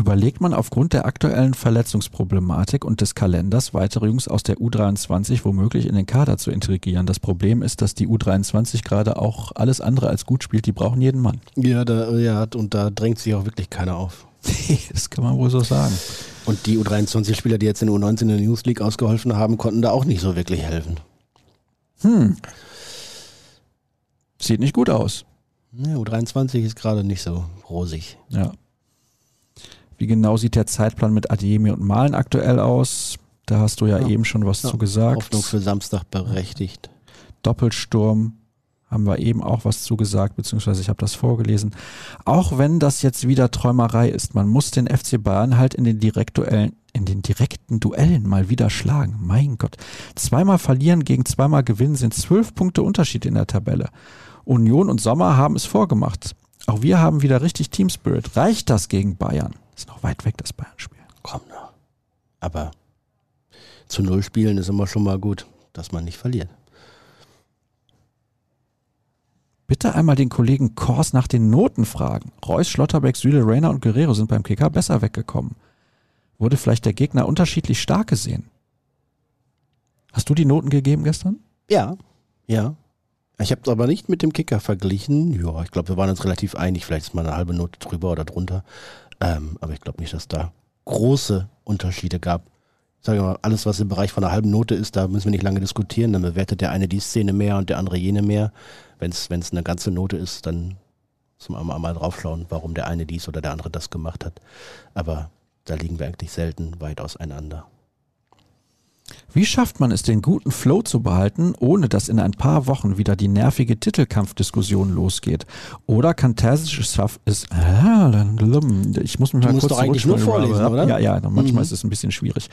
Überlegt man aufgrund der aktuellen Verletzungsproblematik und des Kalenders weitere Jungs aus der U23 womöglich in den Kader zu integrieren? Das Problem ist, dass die U23 gerade auch alles andere als gut spielt. Die brauchen jeden Mann. Ja, da, ja, und da drängt sich auch wirklich keiner auf. das kann man wohl so sagen. Und die U23-Spieler, die jetzt in der U19 in der News League ausgeholfen haben, konnten da auch nicht so wirklich helfen. Hm. Sieht nicht gut aus. Ja, U23 ist gerade nicht so rosig. Ja. Wie genau sieht der Zeitplan mit Adiemi und Malen aktuell aus? Da hast du ja, Ja. eben schon was Ja, zu gesagt. Hoffnung für Samstag berechtigt. Doppelsturm haben wir eben auch was zugesagt, beziehungsweise ich habe das vorgelesen. Auch wenn das jetzt wieder Träumerei ist, man muss den FC Bayern halt in den in den direkten Duellen mal wieder schlagen. Mein Gott. Zweimal verlieren gegen zweimal gewinnen sind zwölf Punkte Unterschied in der Tabelle. Union und Sommer haben es vorgemacht. Auch wir haben wieder richtig Team Spirit. Reicht das gegen Bayern? Ist noch weit weg, das Bayern-Spiel. Komm noch. Aber zu Null spielen ist immer schon mal gut, dass man nicht verliert. Bitte einmal den Kollegen Kors nach den Noten fragen. Reus, Schlotterbeck, Süle, Rayner und Guerrero sind beim Kicker besser weggekommen. Wurde vielleicht der Gegner unterschiedlich stark gesehen? Hast du die Noten gegeben gestern? Ja, ja. Ich habe es aber nicht mit dem Kicker verglichen. Ja, ich glaube, wir waren uns relativ einig. Vielleicht ist mal eine halbe Note drüber oder drunter. Ähm, aber ich glaube nicht, dass da große Unterschiede gab. Ich sage mal, alles, was im Bereich von einer halben Note ist, da müssen wir nicht lange diskutieren. Dann bewertet der eine die Szene mehr und der andere jene mehr. Wenn es eine ganze Note ist, dann müssen wir mal draufschauen, warum der eine dies oder der andere das gemacht hat. Aber da liegen wir eigentlich selten weit auseinander. Wie schafft man es, den guten Flow zu behalten, ohne dass in ein paar Wochen wieder die nervige Titelkampfdiskussion losgeht? Oder kann Terzic es schaffen, ich muss mich mal kurz doch eigentlich nur vorlesen, oder? Ja, ja, manchmal mhm. ist es ein bisschen schwierig.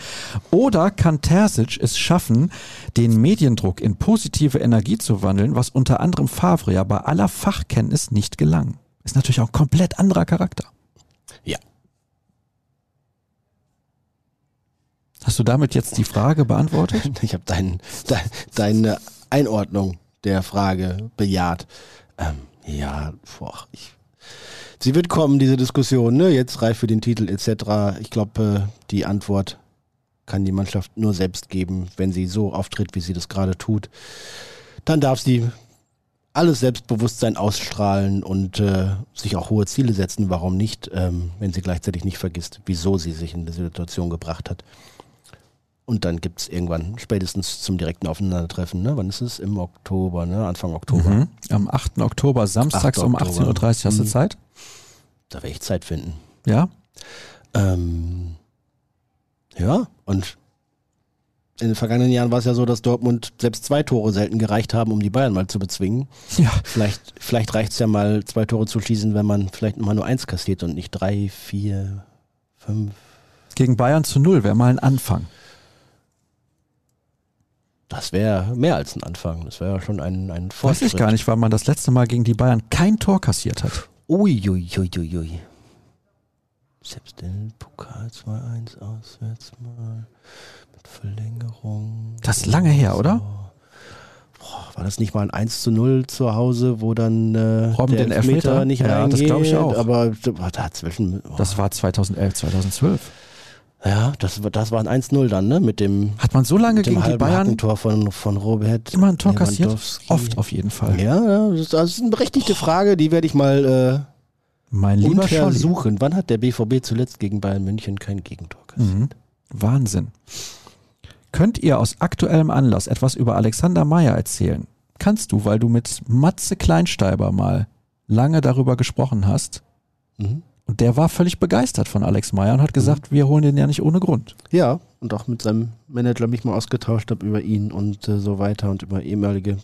Oder kann Terzic es schaffen, den Mediendruck in positive Energie zu wandeln, was unter anderem Favre ja bei aller Fachkenntnis nicht gelang? Ist natürlich auch ein komplett anderer Charakter. Ja, Hast du damit jetzt die Frage beantwortet? Ich habe dein, dein, deine Einordnung der Frage bejaht. Ähm, ja, boah, ich, sie wird kommen, diese Diskussion, ne? jetzt reif für den Titel etc. Ich glaube, äh, die Antwort kann die Mannschaft nur selbst geben, wenn sie so auftritt, wie sie das gerade tut. Dann darf sie alles Selbstbewusstsein ausstrahlen und äh, sich auch hohe Ziele setzen. Warum nicht, ähm, wenn sie gleichzeitig nicht vergisst, wieso sie sich in diese Situation gebracht hat. Und dann gibt es irgendwann, spätestens zum direkten Aufeinandertreffen, ne? wann ist es? Im Oktober, ne? Anfang Oktober. Mhm. Am 8. Oktober, samstags 8. um 18.30 Uhr. Hast du mhm. Zeit? Da werde ich Zeit finden. Ja? Ähm, ja, und in den vergangenen Jahren war es ja so, dass Dortmund selbst zwei Tore selten gereicht haben, um die Bayern mal zu bezwingen. Ja. Vielleicht, vielleicht reicht es ja mal, zwei Tore zu schießen, wenn man vielleicht mal nur eins kassiert und nicht drei, vier, fünf. Gegen Bayern zu null wäre mal ein Anfang. Das wäre mehr als ein Anfang. Das wäre ja schon ein, ein Fortschritt. Weiß ich gar nicht, weil man das letzte Mal gegen die Bayern kein Tor kassiert hat. Uiuiuiui. Ui, ui, ui. Selbst den Pokal 2-1 auswärts mal mit Verlängerung. Das ist lange her, oder? Boah, war das nicht mal ein 1 zu 0 zu Hause, wo dann äh, Robben der den Elfmeter, Elfmeter nicht ja, reingeht? das glaube ich auch. Aber dazwischen. Oh. Das war 2011, 2012. Ja, das, das war ein 1-0 dann, ne? Mit dem, Hat man so lange gegen die Bayern Tor von, von Robert. Immer ein Tor kassiert? Oft auf jeden Fall. Ja, das ist, das ist eine berechtigte oh. Frage, die werde ich mal äh, mein lieber untersuchen. Wann hat der BVB zuletzt gegen Bayern München kein Gegentor kassiert? Mhm. Wahnsinn. Könnt ihr aus aktuellem Anlass etwas über Alexander Meyer erzählen? Kannst du, weil du mit Matze Kleinsteiber mal lange darüber gesprochen hast. Mhm. Und der war völlig begeistert von Alex Meyer und hat gesagt, mhm. wir holen den ja nicht ohne Grund. Ja, und auch mit seinem Manager mich mal ausgetauscht habe über ihn und äh, so weiter und über ehemalige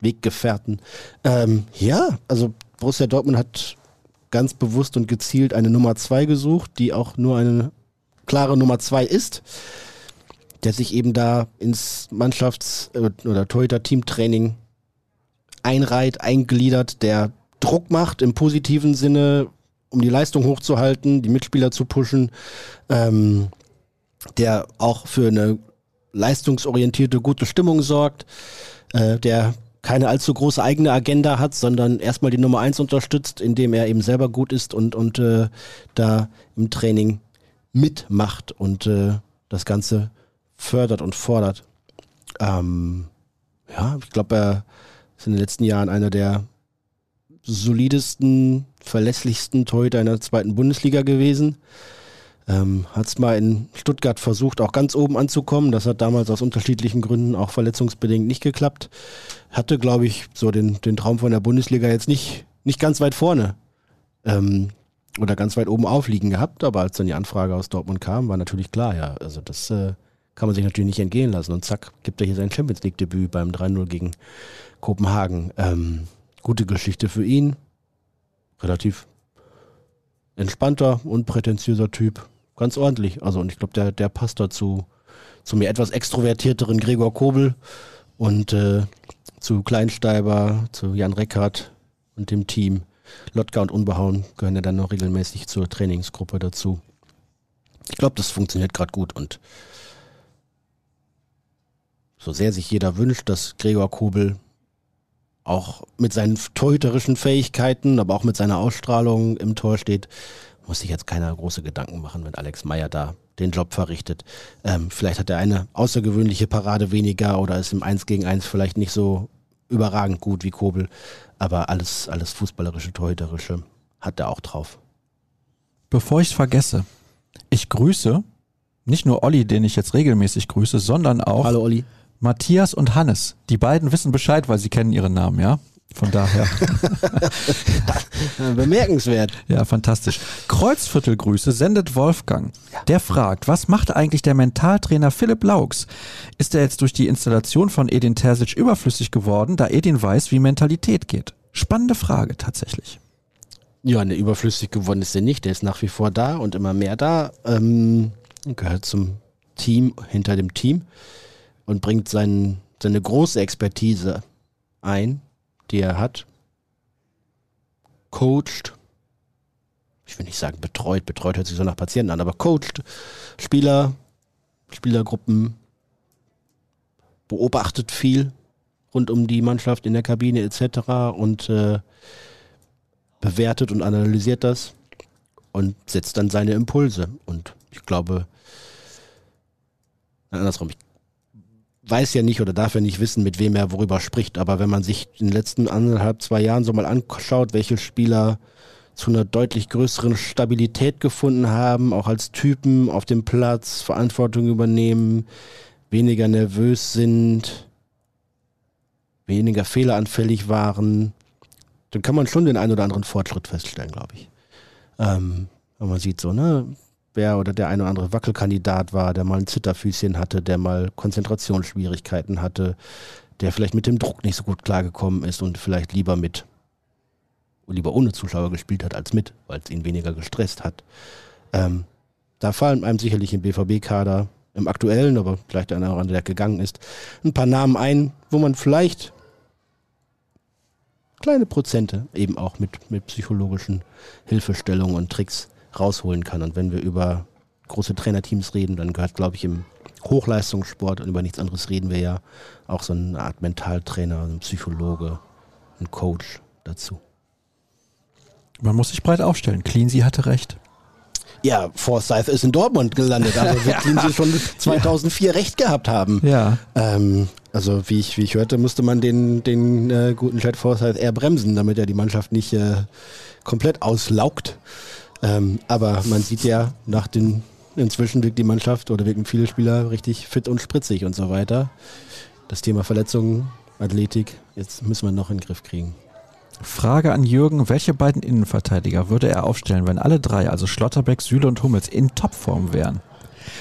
Weggefährten. Ähm, ja, also Borussia Dortmund hat ganz bewusst und gezielt eine Nummer 2 gesucht, die auch nur eine klare Nummer 2 ist, der sich eben da ins Mannschafts- äh, oder Torhüter-Teamtraining einreiht, eingliedert, der Druck macht im positiven Sinne, um die Leistung hochzuhalten, die Mitspieler zu pushen, ähm, der auch für eine leistungsorientierte, gute Stimmung sorgt, äh, der keine allzu große eigene Agenda hat, sondern erstmal die Nummer eins unterstützt, indem er eben selber gut ist und, und äh, da im Training mitmacht und äh, das Ganze fördert und fordert. Ähm, ja, ich glaube, er ist in den letzten Jahren einer der solidesten, verlässlichsten Torhüter in der zweiten Bundesliga gewesen. Ähm, hat es mal in Stuttgart versucht, auch ganz oben anzukommen. Das hat damals aus unterschiedlichen Gründen auch verletzungsbedingt nicht geklappt. Hatte, glaube ich, so den, den Traum von der Bundesliga jetzt nicht, nicht ganz weit vorne ähm, oder ganz weit oben aufliegen gehabt. Aber als dann die Anfrage aus Dortmund kam, war natürlich klar, ja, also das äh, kann man sich natürlich nicht entgehen lassen. Und zack, gibt er hier sein Champions League-Debüt beim 3-0 gegen Kopenhagen. Ähm, Gute Geschichte für ihn. Relativ entspannter, unprätentiöser Typ. Ganz ordentlich. Also, und ich glaube, der, der passt dazu zu mir etwas extrovertierteren Gregor Kobel. Und äh, zu Kleinsteiber, zu Jan Reckert und dem Team. Lotka und Unbehauen gehören ja dann noch regelmäßig zur Trainingsgruppe dazu. Ich glaube, das funktioniert gerade gut und so sehr sich jeder wünscht, dass Gregor Kobel auch mit seinen torhüterischen Fähigkeiten, aber auch mit seiner Ausstrahlung im Tor steht, muss sich jetzt keiner große Gedanken machen, wenn Alex Meyer da den Job verrichtet. Ähm, vielleicht hat er eine außergewöhnliche Parade weniger oder ist im 1 gegen 1 vielleicht nicht so überragend gut wie Kobel, aber alles, alles fußballerische, torhüterische hat er auch drauf. Bevor ich es vergesse, ich grüße nicht nur Olli, den ich jetzt regelmäßig grüße, sondern auch Hallo Olli. Matthias und Hannes. Die beiden wissen Bescheid, weil sie kennen ihren Namen, ja? Von daher. Bemerkenswert. Ja, fantastisch. Kreuzviertelgrüße sendet Wolfgang. Der fragt, was macht eigentlich der Mentaltrainer Philipp Laux? Ist er jetzt durch die Installation von Edin Terzic überflüssig geworden, da Edin weiß, wie Mentalität geht? Spannende Frage tatsächlich. Ja, ne, überflüssig geworden ist er nicht. Der ist nach wie vor da und immer mehr da. Ähm, gehört zum Team, hinter dem Team und bringt sein, seine große Expertise ein, die er hat. Coacht, ich will nicht sagen betreut, betreut hört sich so nach Patienten an, aber coacht Spieler, Spielergruppen, beobachtet viel rund um die Mannschaft in der Kabine etc. und äh, bewertet und analysiert das und setzt dann seine Impulse. Und ich glaube, andersrum, ich weiß ja nicht oder darf ja nicht wissen, mit wem er worüber spricht. Aber wenn man sich in den letzten anderthalb, zwei Jahren so mal anschaut, welche Spieler zu einer deutlich größeren Stabilität gefunden haben, auch als Typen auf dem Platz, Verantwortung übernehmen, weniger nervös sind, weniger fehleranfällig waren, dann kann man schon den einen oder anderen Fortschritt feststellen, glaube ich. Ähm, wenn man sieht so, ne, wer oder der eine oder andere Wackelkandidat war, der mal ein Zitterfüßchen hatte, der mal Konzentrationsschwierigkeiten hatte, der vielleicht mit dem Druck nicht so gut klargekommen ist und vielleicht lieber mit, lieber ohne Zuschauer gespielt hat als mit, weil es ihn weniger gestresst hat. Ähm, da fallen einem sicherlich im BVB-Kader, im aktuellen, aber vielleicht einer oder andere, der gegangen ist, ein paar Namen ein, wo man vielleicht kleine Prozente eben auch mit, mit psychologischen Hilfestellungen und Tricks rausholen kann. Und wenn wir über große Trainerteams reden, dann gehört, glaube ich, im Hochleistungssport und über nichts anderes reden wir ja auch so eine Art Mentaltrainer, ein Psychologe, ein Coach dazu. Man muss sich breit aufstellen. Cleansy hatte recht. Ja, Forsyth ist in Dortmund gelandet, aber wir Cleansy schon 2004 ja. recht gehabt haben. Ja. Ähm, also wie ich, wie ich hörte, musste man den, den äh, guten Chad Forsyth eher bremsen, damit er die Mannschaft nicht äh, komplett auslaugt. Ähm, aber man sieht ja nach den, inzwischen wirkt die Mannschaft oder wirken viele Spieler richtig fit und spritzig und so weiter. Das Thema Verletzungen, Athletik, jetzt müssen wir noch in den Griff kriegen. Frage an Jürgen, welche beiden Innenverteidiger würde er aufstellen, wenn alle drei, also Schlotterbeck, Süle und Hummels, in Topform wären?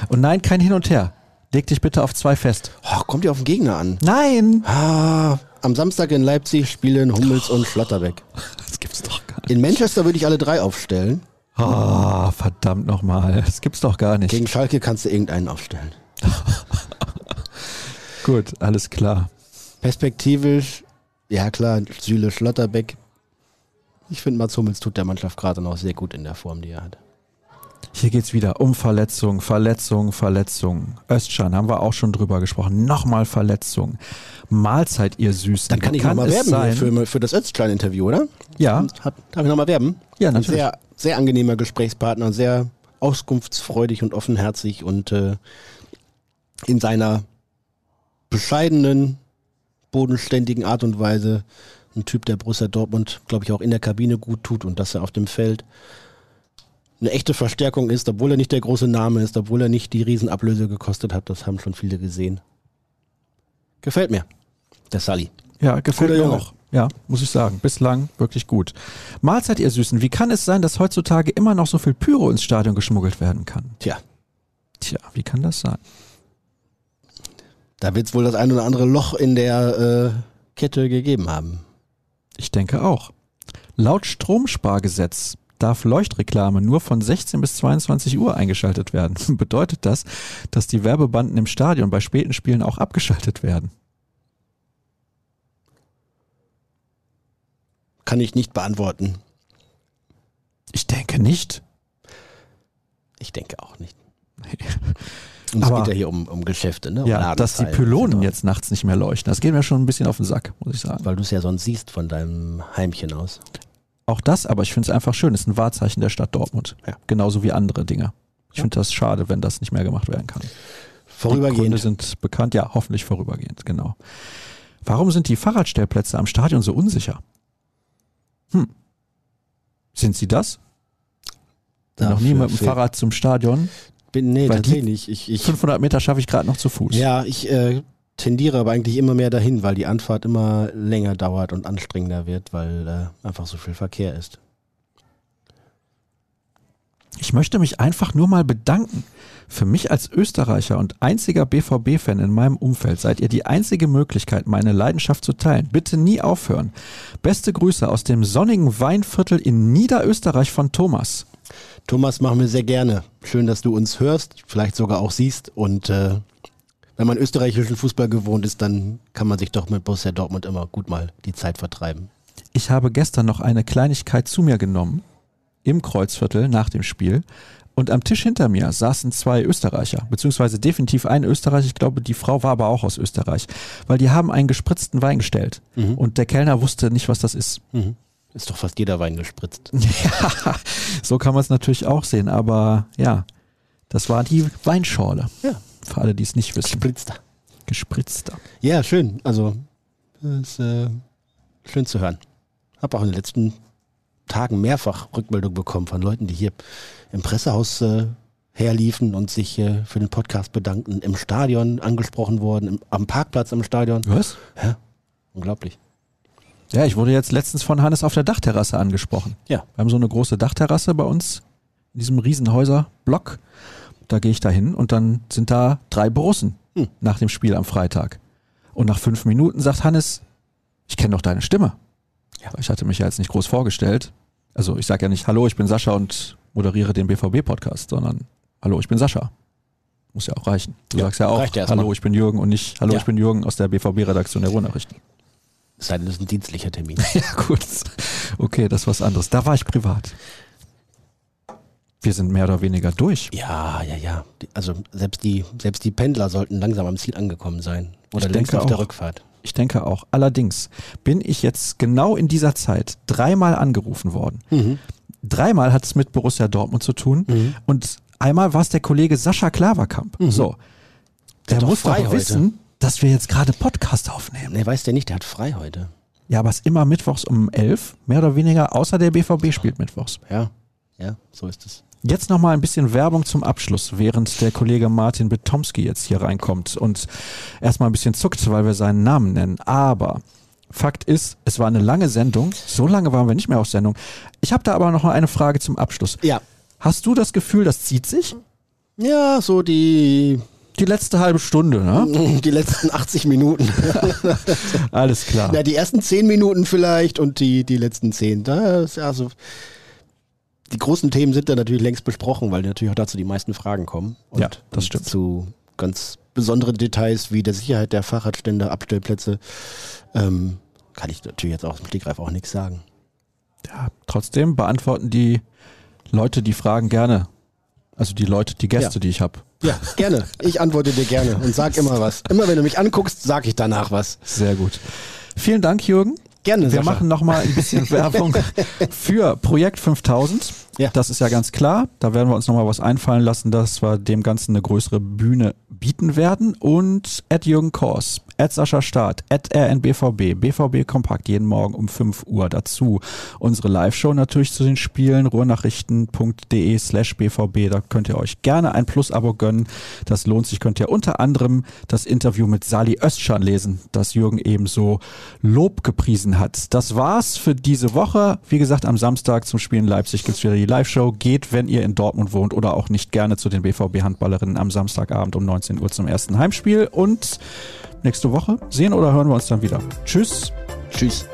Und nein, kein Hin und Her. Leg dich bitte auf zwei fest. Oh, kommt ihr auf den Gegner an? Nein! Ah, am Samstag in Leipzig spielen Hummels oh, und Schlotterbeck. Das gibt's doch gar nicht. In Manchester würde ich alle drei aufstellen. Ah, oh, verdammt nochmal. Das gibt's doch gar nicht. Gegen Schalke kannst du irgendeinen aufstellen. Gut, alles klar. Perspektivisch, ja klar, Süle Schlotterbeck. Ich finde, Mats Hummels tut der Mannschaft gerade noch sehr gut in der Form, die er hat. Hier geht's wieder um Verletzung, Verletzung, Verletzung. Östschan haben wir auch schon drüber gesprochen. Nochmal Verletzung. Mahlzeit, ihr Süßen. Dann kann ich nochmal werben für, für das Östschan-Interview, oder? Ja. Darf ich nochmal werben? Ja, natürlich. Ein sehr, sehr angenehmer Gesprächspartner, sehr auskunftsfreudig und offenherzig und äh, in seiner bescheidenen, bodenständigen Art und Weise ein Typ, der Borussia Dortmund, glaube ich, auch in der Kabine gut tut und dass er auf dem Feld eine echte Verstärkung ist, obwohl er nicht der große Name ist, obwohl er nicht die Riesenablöse gekostet hat. Das haben schon viele gesehen. Gefällt mir, der Sully. Ja, gefällt Cooler mir auch. Ja, muss ich sagen. Bislang wirklich gut. Mahlzeit, ihr Süßen. Wie kann es sein, dass heutzutage immer noch so viel Pyro ins Stadion geschmuggelt werden kann? Tja. Tja, wie kann das sein? Da wird es wohl das ein oder andere Loch in der äh, Kette gegeben haben. Ich denke auch. Laut Stromspargesetz darf Leuchtreklame nur von 16 bis 22 Uhr eingeschaltet werden. Bedeutet das, dass die Werbebanden im Stadion bei späten Spielen auch abgeschaltet werden? Kann ich nicht beantworten. Ich denke nicht. Ich denke auch nicht. Und es geht ja hier um, um Geschäfte, ne? Um Ja, dass die Pylonen etc. jetzt nachts nicht mehr leuchten, das geht mir schon ein bisschen auf den Sack, muss ich sagen. Weil du es ja sonst siehst von deinem Heimchen aus. Auch das, aber ich finde es einfach schön, ist ein Wahrzeichen der Stadt Dortmund. Ja. Genauso wie andere Dinge. Ich Ja. finde das schade, wenn das nicht mehr gemacht werden kann. Die Gründe Vorübergehend. sind bekannt, ja, hoffentlich vorübergehend, genau. Warum sind die Fahrradstellplätze am Stadion so unsicher? Hm. Sind sie das? Bin noch nie mit dem Fahrrad zum Stadion. Bin, nee, tatsächlich. Ich, ich, 500 Meter schaffe ich gerade noch zu Fuß. ja, ich äh, tendiere aber eigentlich immer mehr dahin, weil die Anfahrt immer länger dauert und anstrengender wird, weil äh, einfach so viel Verkehr ist. Ich möchte mich einfach nur mal bedanken. Für mich als Österreicher und einziger BVB-Fan in meinem Umfeld seid ihr die einzige Möglichkeit, meine Leidenschaft zu teilen. Bitte nie aufhören. Beste Grüße aus dem sonnigen Weinviertel in Niederösterreich von Thomas. Thomas, machen wir sehr gerne. Schön, dass du uns hörst, vielleicht sogar auch siehst. Und äh, wenn man österreichischen Fußball gewohnt ist, dann kann man sich doch mit Borussia Dortmund immer gut mal die Zeit vertreiben. Ich habe gestern noch eine Kleinigkeit zu mir genommen, im Kreuzviertel nach dem Spiel. Und am Tisch hinter mir saßen zwei Österreicher, beziehungsweise definitiv ein Österreicher. Ich glaube, die Frau war aber auch aus Österreich, weil die haben einen gespritzten Wein gestellt. Mhm. Und der Kellner wusste nicht, was das ist. Mhm. Ist doch fast jeder Wein gespritzt. Ja, so kann man es natürlich auch sehen, aber ja, das war die Weinschorle. Ja. Für alle, die es nicht wissen. Gespritzter. Gespritzter. Ja, schön. Also, das ist äh, schön zu hören. Habe auch in den letzten Tagen mehrfach Rückmeldung bekommen von Leuten, die hier im Pressehaus äh, herliefen und sich äh, für den Podcast bedankten, im Stadion angesprochen wurden, im, am Parkplatz im Stadion. Was? Ja, unglaublich. Ja, ich wurde jetzt letztens von Hannes auf der Dachterrasse angesprochen. Ja. Wir haben so eine große Dachterrasse bei uns in diesem Riesenhäuserblock. Da gehe ich da hin und dann sind da drei Borussen Hm. nach dem Spiel am Freitag. Und nach fünf Minuten sagt Hannes, ich kenne doch deine Stimme. Ja. Ich hatte mich ja jetzt nicht groß vorgestellt. Also ich sage ja nicht, hallo, ich bin Sascha und moderiere den BVB-Podcast, sondern hallo, ich bin Sascha. Muss ja auch reichen. Du Ja, sagst ja auch, hallo, ich bin Jürgen und nicht, hallo, Ja. ich bin Jürgen aus der BVB-Redaktion der Ruhrnachrichten. Es sei denn, das ist ein dienstlicher Termin. Ja, gut. Okay, das ist was anderes. Da war ich privat. Wir sind mehr oder weniger durch. ja, ja, ja. Also selbst die, selbst die Pendler sollten langsam am Ziel angekommen sein. Oder Ich längst auf der auch. Rückfahrt. Ich denke auch. Allerdings bin ich jetzt genau in dieser Zeit dreimal angerufen worden. Mhm. Dreimal hat es mit Borussia Dortmund zu tun. Mhm. Und einmal war es der Kollege Sascha Klaverkamp. Mhm. So. Der Der muss doch frei heute. wissen, dass wir jetzt gerade Podcast aufnehmen. Ne, weiß der nicht, der hat frei heute. Ja, aber es ist immer mittwochs um 11, mehr oder weniger, außer der BVB spielt mittwochs. Ja, ja, so ist es. Jetzt nochmal ein bisschen Werbung zum Abschluss, während der Kollege Martin Betomski jetzt hier reinkommt und erstmal ein bisschen zuckt, weil wir seinen Namen nennen. Aber Fakt ist, es war eine lange Sendung. So lange waren wir nicht mehr auf Sendung. Ich habe da aber noch mal eine Frage zum Abschluss. Ja. Hast du das Gefühl, das zieht sich? Ja, so die, Die letzte halbe Stunde, ne? die letzten 80 Minuten. Alles klar. Na, die ersten 10 Minuten vielleicht und die, die letzten 10. Da ist also, die großen Themen sind da natürlich längst besprochen, weil natürlich auch dazu die meisten Fragen kommen. Und, Ja, das stimmt. Zu ganz besonderen Details wie der Sicherheit der Fahrradstände, Abstellplätze, ähm, kann ich natürlich jetzt auch im Stegreif auch nichts sagen. Ja, trotzdem beantworten die Leute die Fragen gerne. Also die Leute, die Gäste, Ja. die ich habe. Ja, gerne. Ich antworte dir gerne und sag immer was. Immer wenn du mich anguckst, sag ich danach was. Sehr gut. Vielen Dank, Jürgen. Gerne, Wir Sascha. machen noch mal ein bisschen Werbung für Projekt 5000. Ja. Das ist ja ganz klar. Da werden wir uns noch mal was einfallen lassen, dass wir dem Ganzen eine größere Bühne bieten werden. Und at Jürgen Kors, at Sascha Staat, at RNBVB, BVB Kompakt jeden Morgen um 5 Uhr dazu. Unsere Live-Show natürlich zu den Spielen, ruhrnachrichten.de slash BVB. Da könnt ihr euch gerne ein Plus-Abo gönnen. Das lohnt sich. Könnt ihr unter anderem das Interview mit Sali Özcan lesen, das Jürgen ebenso Lob gepriesen hat. Das war's für diese Woche. Wie gesagt, am Samstag zum Spiel in Leipzig gibt's wieder die Live-Show. Geht, wenn ihr in Dortmund wohnt oder auch nicht gerne zu den BVB-Handballerinnen am Samstagabend um 19 Uhr zum ersten Heimspiel. Und nächste Woche sehen oder hören wir uns dann wieder. Tschüss. Tschüss.